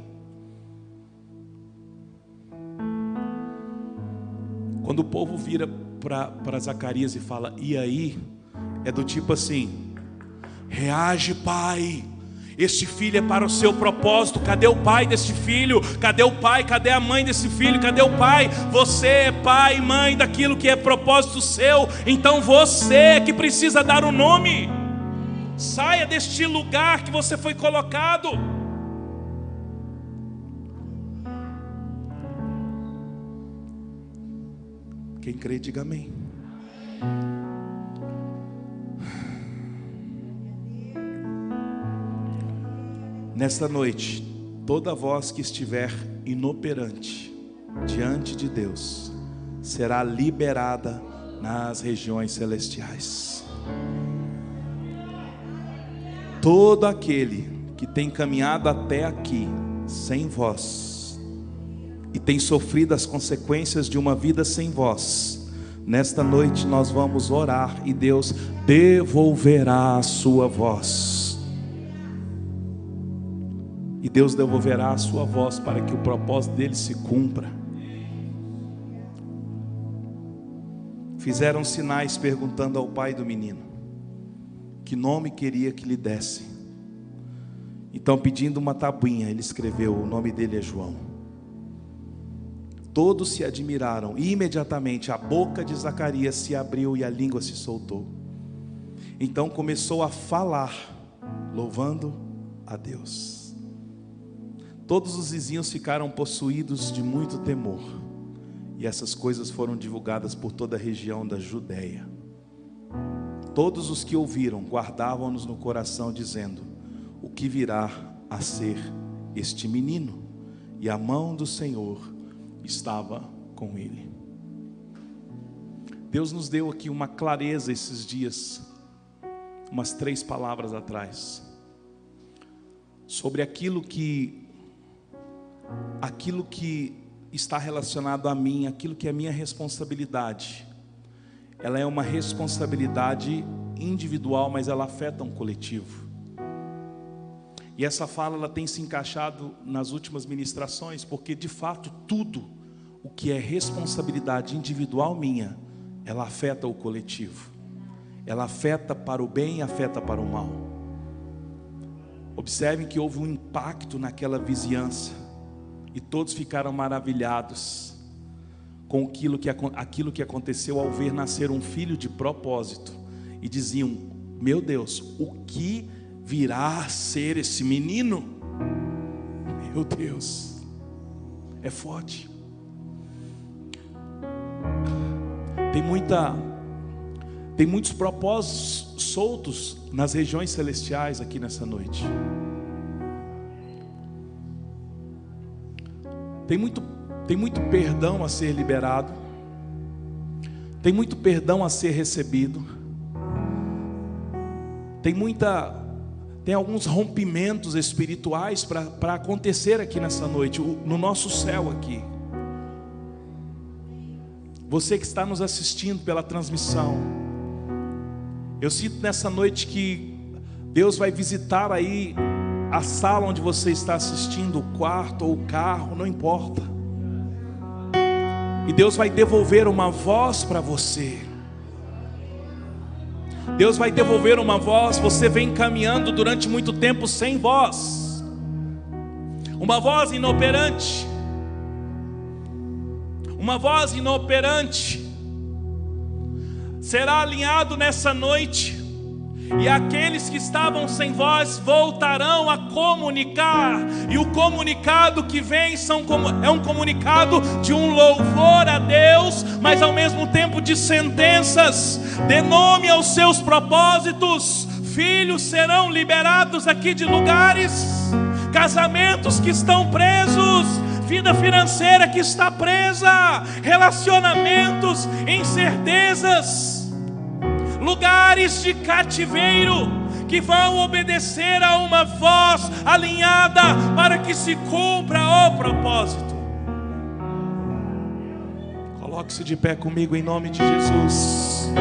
Quando o povo vira para Zacarias e fala, e aí? É do tipo assim: reage, pai. Este filho é para o seu propósito. Cadê o pai deste filho? Cadê o pai? Cadê a mãe desse filho? Cadê o pai? Você é pai e mãe daquilo que é propósito seu. Então você é que precisa dar o nome. Saia deste lugar que você foi colocado. Quem crê, diga amém. Nesta noite, toda voz que estiver inoperante diante de Deus será liberada nas regiões celestiais. Todo aquele que tem caminhado até aqui sem voz e tem sofrido as consequências de uma vida sem voz, nesta noite nós vamos orar e Deus devolverá a sua voz Deus devolverá a sua voz para que o propósito dele se cumpra. Fizeram sinais perguntando ao pai do menino que nome queria que lhe desse. Então, pedindo uma tabuinha, ele escreveu: o nome dele é João. Todos se admiraram, e imediatamente a boca de Zacarias se abriu e a língua se soltou. Então começou a falar, louvando a Deus. Todos os vizinhos ficaram possuídos de muito temor, e essas coisas foram divulgadas por toda a região da Judéia. Todos os que ouviram guardavam-nos no coração, dizendo: O que virá a ser este menino? E a mão do Senhor estava com ele. Deus nos deu aqui uma clareza esses dias, umas três palavras atrás, sobre aquilo que aquilo que está relacionado a mim, aquilo que é minha responsabilidade. Ela é uma responsabilidade individual, mas ela afeta um coletivo. E essa fala ela tem se encaixado nas últimas ministrações, porque de fato tudo o que é responsabilidade individual minha, ela afeta o coletivo. Ela afeta para o bem e afeta para o mal. Observem que houve um impacto naquela vizinhança. E todos ficaram maravilhados com aquilo que, aquilo que aconteceu ao ver nascer um filho de propósito. E diziam: Meu Deus, o que virá a ser esse menino? Meu Deus, é forte. Tem muita tem muitos propósitos soltos nas regiões celestiais aqui nessa noite. Tem muito, tem muito perdão a ser liberado. Tem muito perdão a ser recebido. Tem muita tem alguns rompimentos espirituais para acontecer aqui nessa noite, no nosso céu aqui. Você que está nos assistindo pela transmissão, eu sinto nessa noite que Deus vai visitar aí a sala onde você está assistindo, o quarto ou o carro, não importa. E Deus vai devolver uma voz para você. Deus vai devolver uma voz, você vem caminhando durante muito tempo sem voz. Uma voz inoperante. Uma voz inoperante. Será alinhado nessa noite e aqueles que estavam sem voz voltarão a comunicar, e o comunicado que vem são, é um comunicado de um louvor a Deus, mas ao mesmo tempo de sentenças, dê nome aos seus propósitos, filhos serão liberados aqui de lugares, casamentos que estão presos, vida financeira que está presa, relacionamentos, incertezas lugares de cativeiro que vão obedecer a uma voz alinhada para que se cumpra o propósito. Coloque-se de pé comigo em nome de Jesus.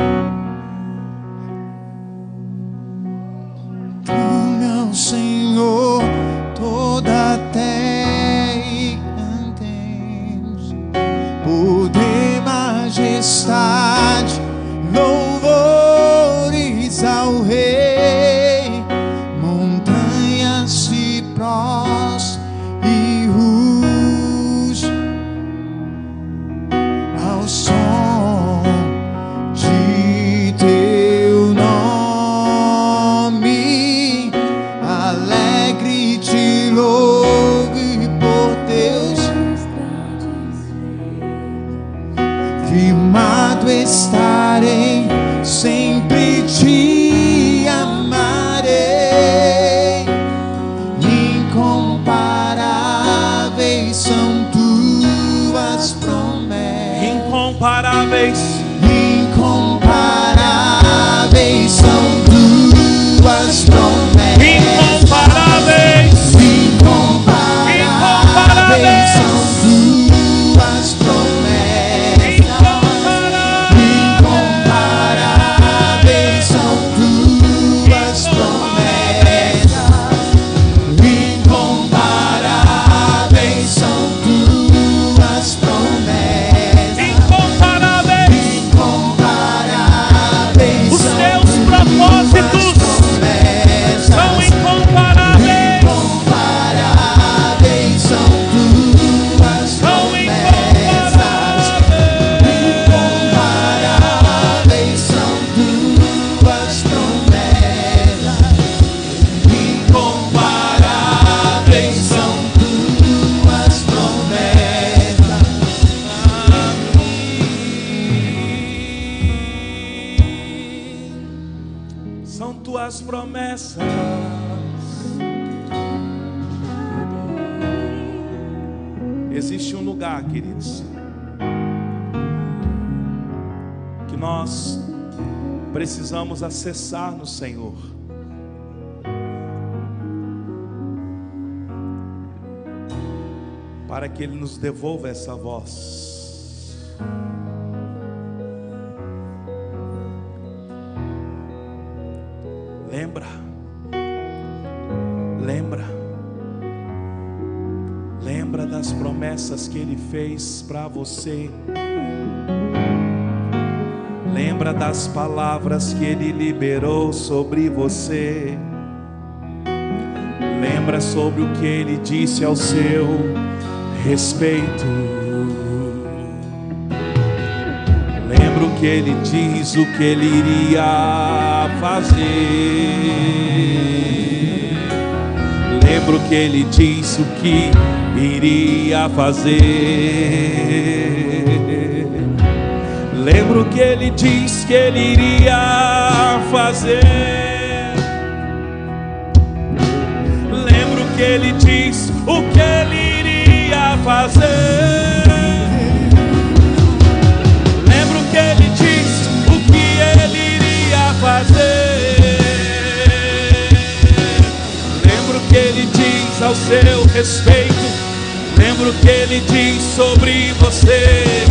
Acessar no Senhor. Para que Ele nos devolva essa voz. Lembra? Lembra? Lembra das promessas que Ele fez para você. Lembra das palavras que Ele liberou sobre você. Lembra sobre o que Ele disse ao seu respeito. Lembra o que ele diz, o que ele iria fazer. Lembra o que ele disse, o que iria fazer. Lembra o que ele diz que ele iria fazer. Lembra o que ele diz, o que ele iria fazer. Lembra o que ele diz, o que ele iria fazer. Lembra o que ele diz ao seu respeito. Lembra o que ele diz sobre você.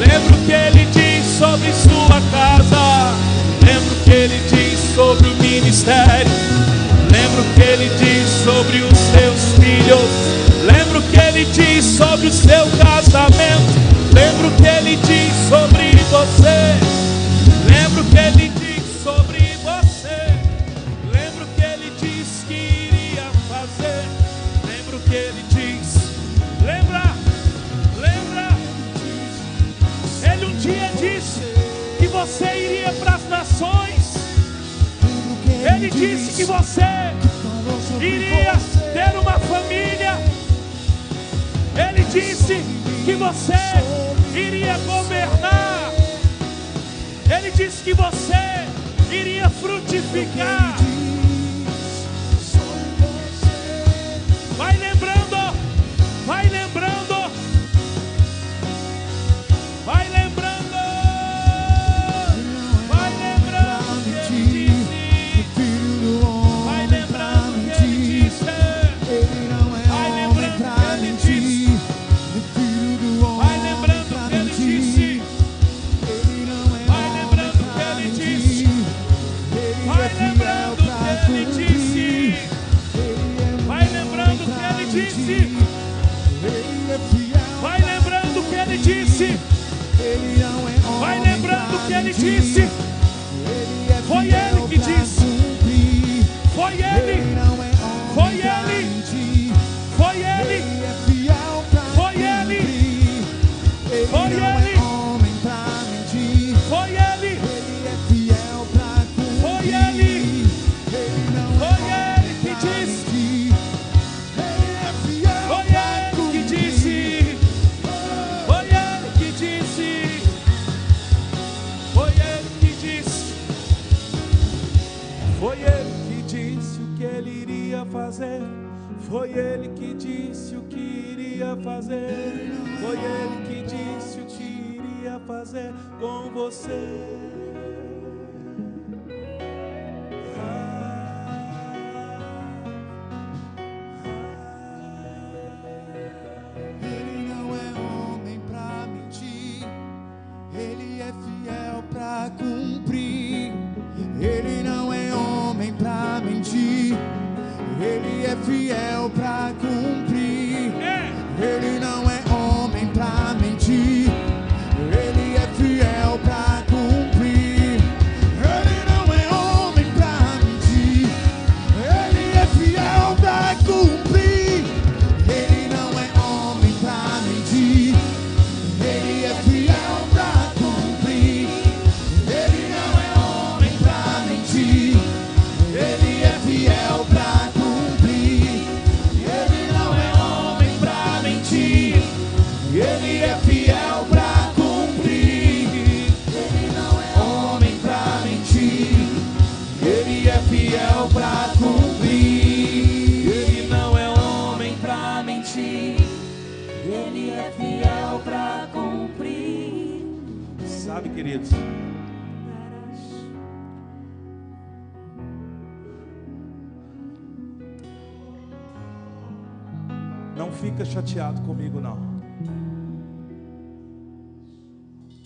Lembra o que ele diz sobre sua casa. Lembra o que ele diz sobre o ministério. Lembra o que ele diz sobre os seus filhos. Lembra o que ele diz sobre o seu casamento. Lembra o que ele diz sobre você. Lembra o que ele Ele disse que você iria ter uma família. Ele disse que você iria governar. Ele disse que você iria frutificar.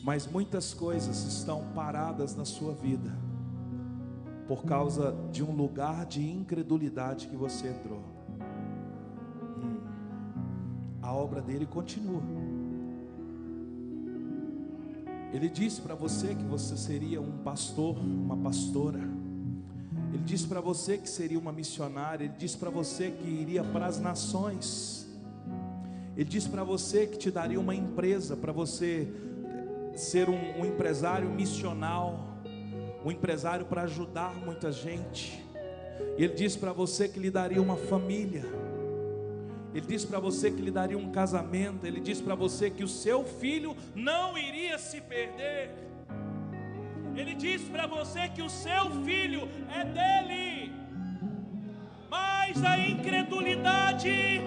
Mas muitas coisas estão paradas na sua vida por causa de um lugar de incredulidade que você entrou. Hum. A obra dele continua. Ele disse para você que você seria um pastor, uma pastora. Ele disse para você que seria uma missionária. Ele disse para você que iria para as nações. Ele disse para você que te daria uma empresa para você ser um, um empresário missional, um empresário para ajudar muita gente. E ele disse para você que lhe daria uma família. Ele disse para você que lhe daria um casamento. Ele disse para você que o seu filho não iria se perder. Ele disse para você que o seu filho é dele. Mas a incredulidade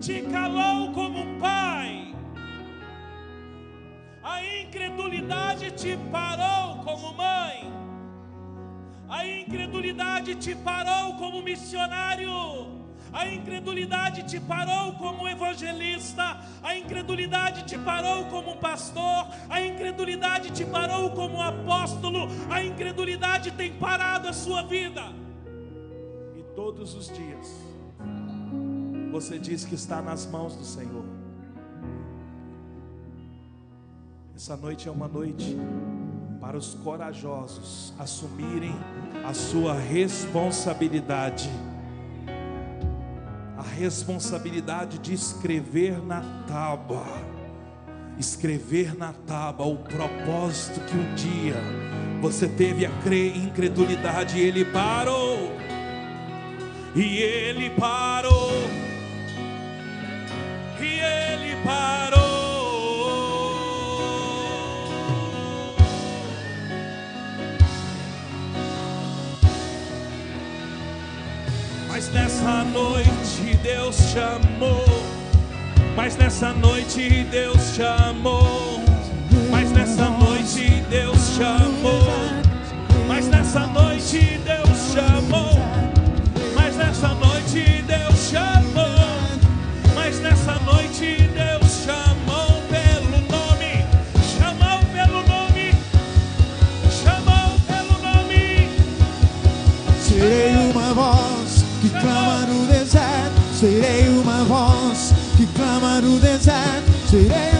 te calou como um pai. Incredulidade te parou como mãe. A incredulidade te parou como missionário. A incredulidade te parou como evangelista. A incredulidade te parou como pastor. A incredulidade te parou como apóstolo. A incredulidade tem parado a sua vida. E todos os dias você diz que está nas mãos do Senhor. Essa noite é uma noite para os corajosos assumirem a sua responsabilidade. A responsabilidade de escrever na tábua, escrever na tábua o propósito que um dia você teve a crer incredulidade, e ele parou, e ele parou, e ele parou. Nessa noite Deus chamou. Mas nessa noite Deus chamou. Mas nessa noite Deus chamou. Mas nessa noite Deus chamou. Mas nessa noite Deus Sarudensan, Sirena.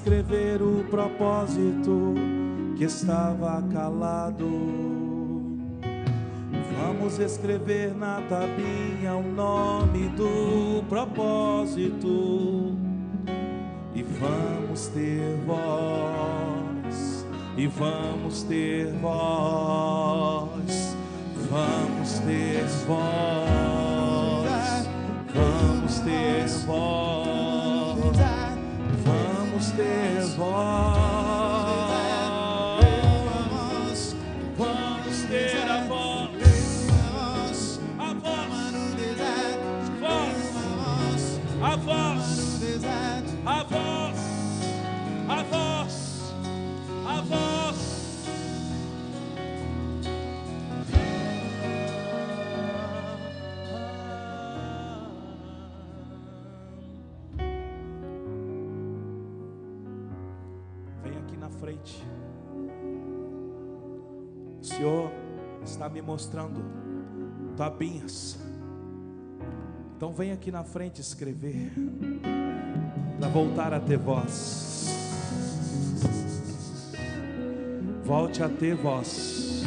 Escrever o propósito que estava calado. Vamos escrever na tabinha o nome do propósito. E vamos ter voz, e vamos ter voz, vamos ter voz, vamos ter voz, voz. Está me mostrando tabinhas. Então vem aqui na frente escrever para voltar a ter voz. Volte a ter voz.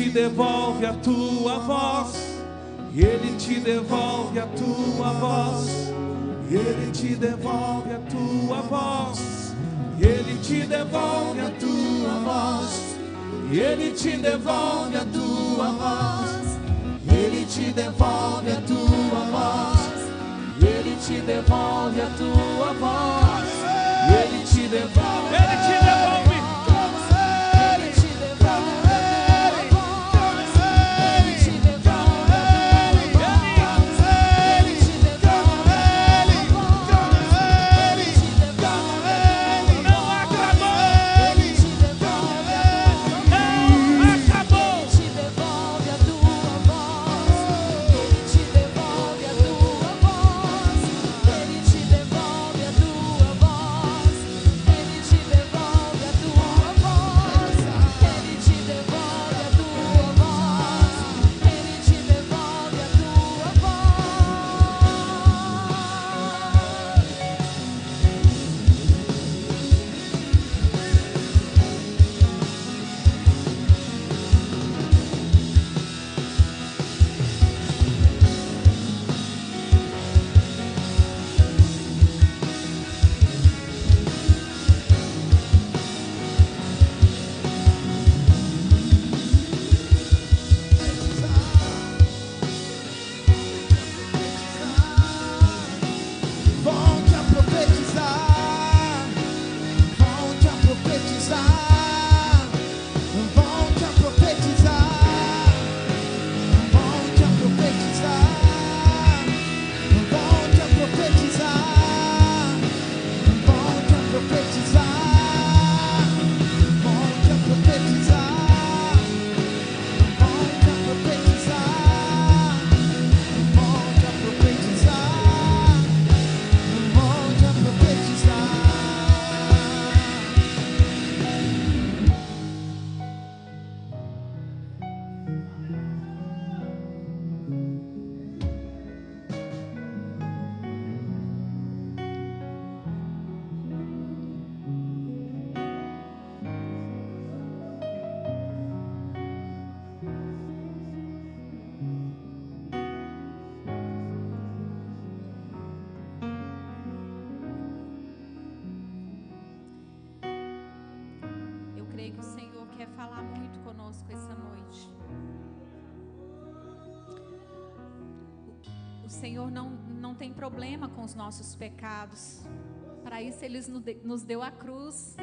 te devolve a tua voz. Ele te devolve a tua voz. Ele te devolve a tua voz. Ele te devolve a tua voz. Ele te devolve a tua voz. Ele te devolve a tua voz. Ele te devolve a tua voz. Ele te devolve problema com os nossos pecados. Para isso, Ele nos de- nos deu a cruz,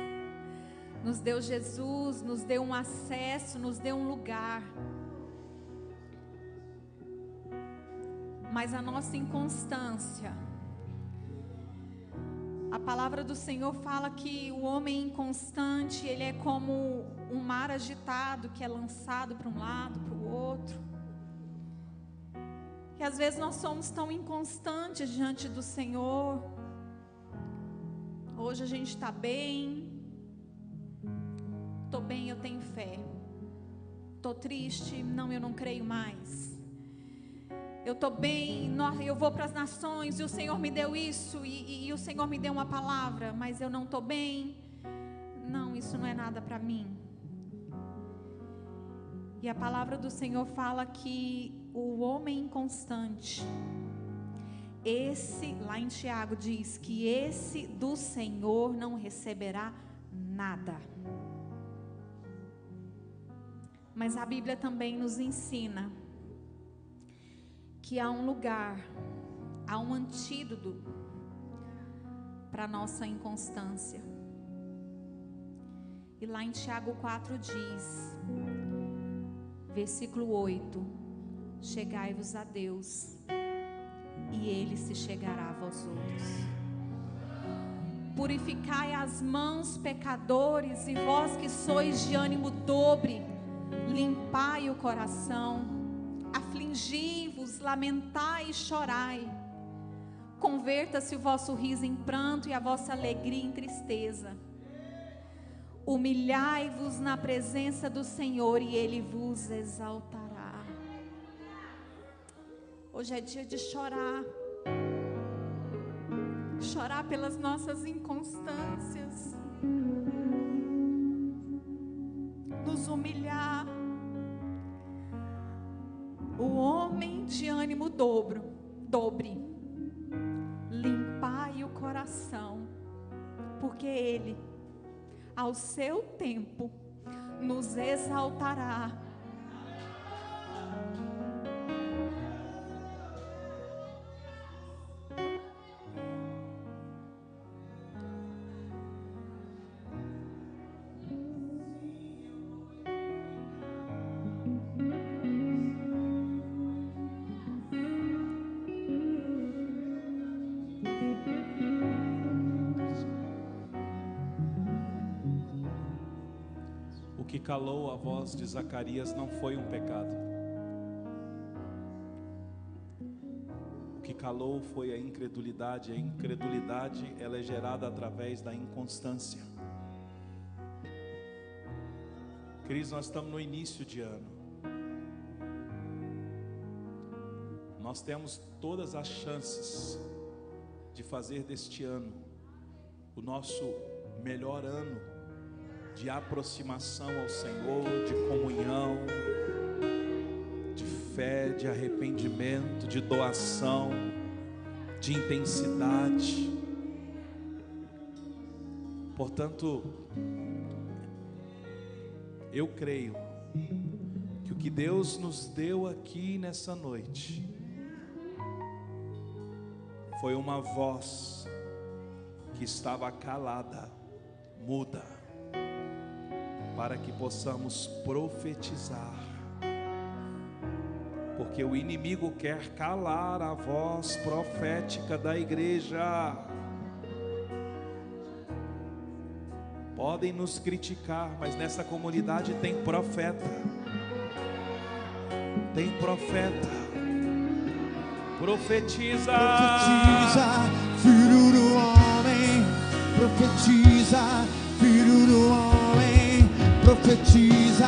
nos deu Jesus, nos deu um acesso, nos deu um lugar. Mas a nossa inconstância, a palavra do Senhor fala que o homem inconstante, ele é como um mar agitado que é lançado para um lado, para o outro. E às vezes nós somos tão inconstantes diante do Senhor. Hoje a gente está bem. Estou bem, eu tenho fé. Estou triste, não, eu não creio mais. Eu estou bem, eu vou para as nações e o Senhor me deu isso e, e- e o Senhor me deu uma palavra, mas eu não estou bem. Não, isso não é nada para mim. E a palavra do Senhor fala que o homem inconstante, esse, lá em Tiago diz que esse do Senhor não receberá nada. Mas a Bíblia também nos ensina que há um lugar, há um antídoto para nossa inconstância. E lá em Tiago 4 diz, versículo 8: Chegai-vos a Deus, e Ele se chegará a vós outros. Purificai as mãos, pecadores, e vós que sois de ânimo dobre, limpai o coração afligi-vos, lamentai e chorai. Converta-se o vosso riso em pranto e a vossa alegria em tristeza. Humilhai-vos na presença do Senhor e Ele vos exaltará. Hoje é dia de chorar. Chorar pelas nossas inconstâncias. Nos humilhar o homem de ânimo dobro, dobre, limpai o coração, porque ele, ao seu tempo, nos exaltará. Que calou a voz de Zacarias não foi um pecado. O que calou foi a incredulidade. A incredulidade ela é gerada através da inconstância. Cris, nós estamos no início de ano. Nós temos todas as chances de fazer deste ano o nosso melhor ano de aproximação ao Senhor, de comunhão, de fé, de arrependimento, de doação, de intensidade. Portanto, eu creio que o que Deus nos deu aqui nessa noite foi uma voz que estava calada, muda para que possamos profetizar. Porque o inimigo quer calar a voz profética da igreja. Podem nos criticar, mas nessa comunidade tem profeta. Tem profeta. Profetiza. Profetiza, filho do homem. Profetiza. Profetiza,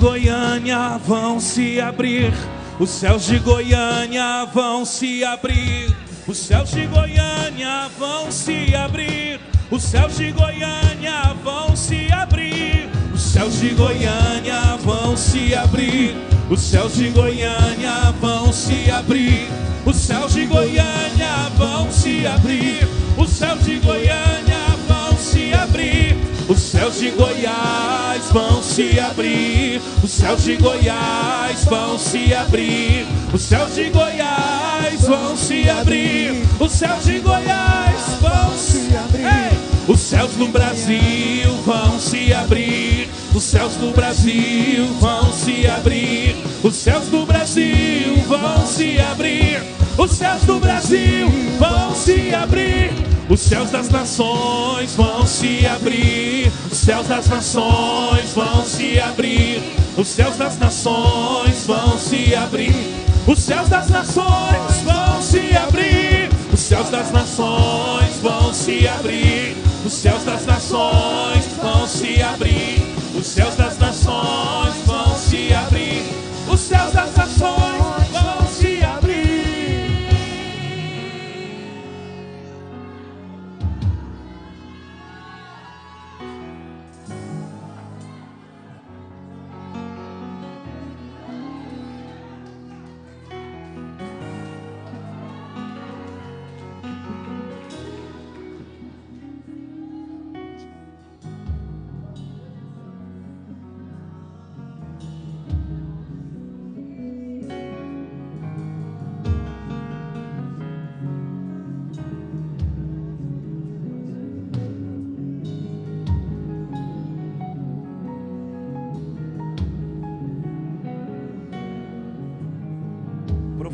Goiânia vão se abrir. Os céus de Goiânia vão se abrir. Os céus de Goiânia vão se abrir. Os céus de Goiânia vão se abrir. Os céus de Goiânia vão se abrir. Os céus de Goiânia vão se abrir. Os céus de Goiânia vão se abrir. Os céus de Goiânia céus de Goiás vão se abrir. Os céus de Goiás vão se abrir. Os céus de Goiás vão se abrir. Os céus de Goiás vão se abrir. Os céus do Brasil vão se abrir. Os céus do Brasil vão se abrir. Os céus do Brasil vão se abrir. Os céus do Brasil vão se abrir. Os céus das nações vão se abrir. Os céus das nações vão se abrir. Os céus das nações vão se abrir. Os céus das nações vão céus das nações vão se abrir. Os céus das nações vão se abrir. Os céus das nações vão se abrir. Os céus das nações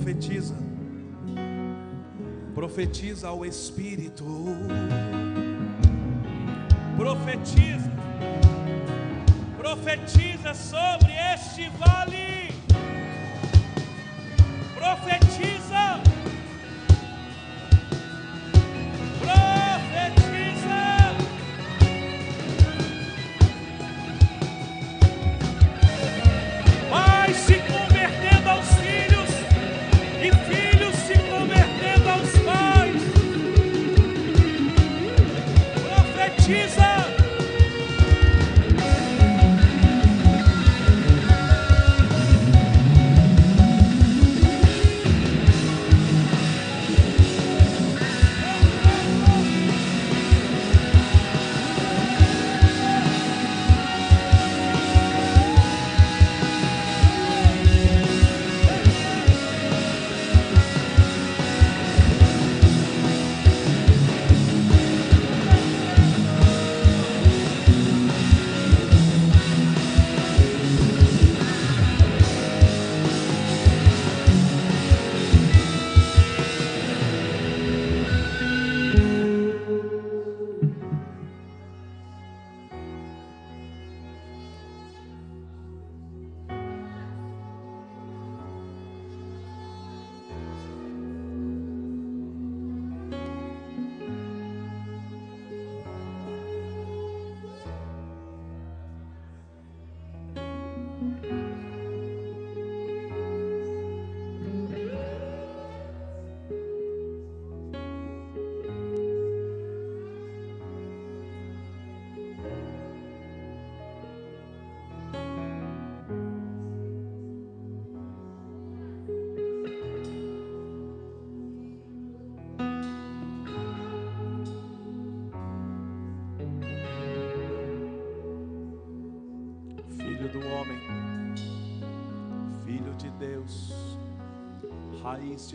Profetiza. Profetiza ao Espírito. Profetiza. Profetiza sobre este vale. Profetiza.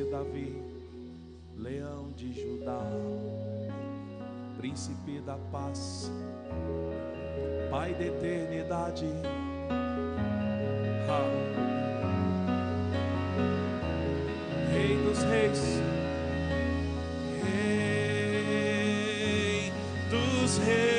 Davi, leão de Judá, príncipe da paz, pai da eternidade. Rei dos reis, Rei dos reis,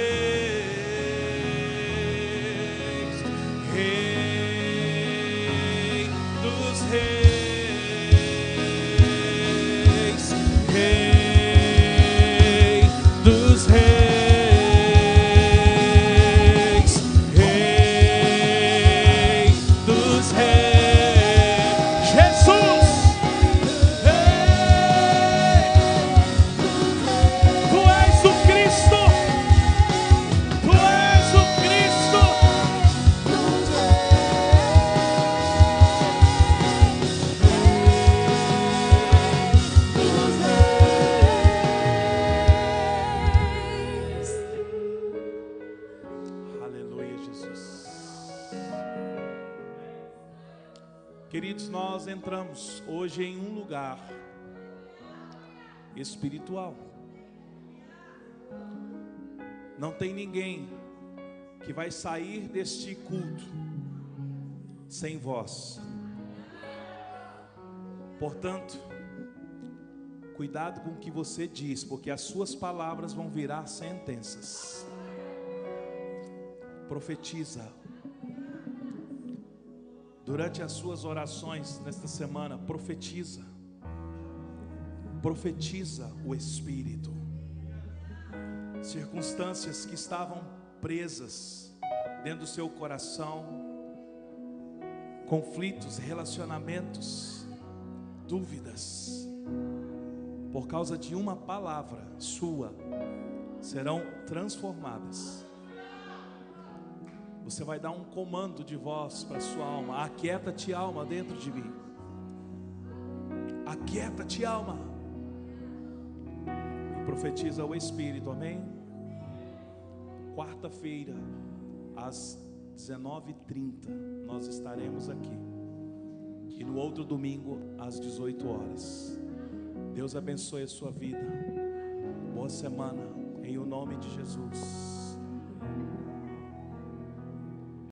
espiritual. Não tem ninguém que vai sair deste culto sem voz. Portanto, cuidado com o que você diz, porque as suas palavras vão virar sentenças. Profetiza. Durante as suas orações nesta semana, profetiza. Profetiza o Espírito. Circunstâncias que estavam presas dentro do seu coração, conflitos, relacionamentos, dúvidas, por causa de uma palavra sua, serão transformadas. Você vai dar um comando de voz para sua alma: aquieta-te, alma, dentro de mim. Aquieta-te, alma. Profetiza o Espírito, amém? Quarta-feira, às 19h30, nós estaremos aqui. E no outro domingo, às 18 horas. Deus abençoe a sua vida. Boa semana, em o nome de Jesus.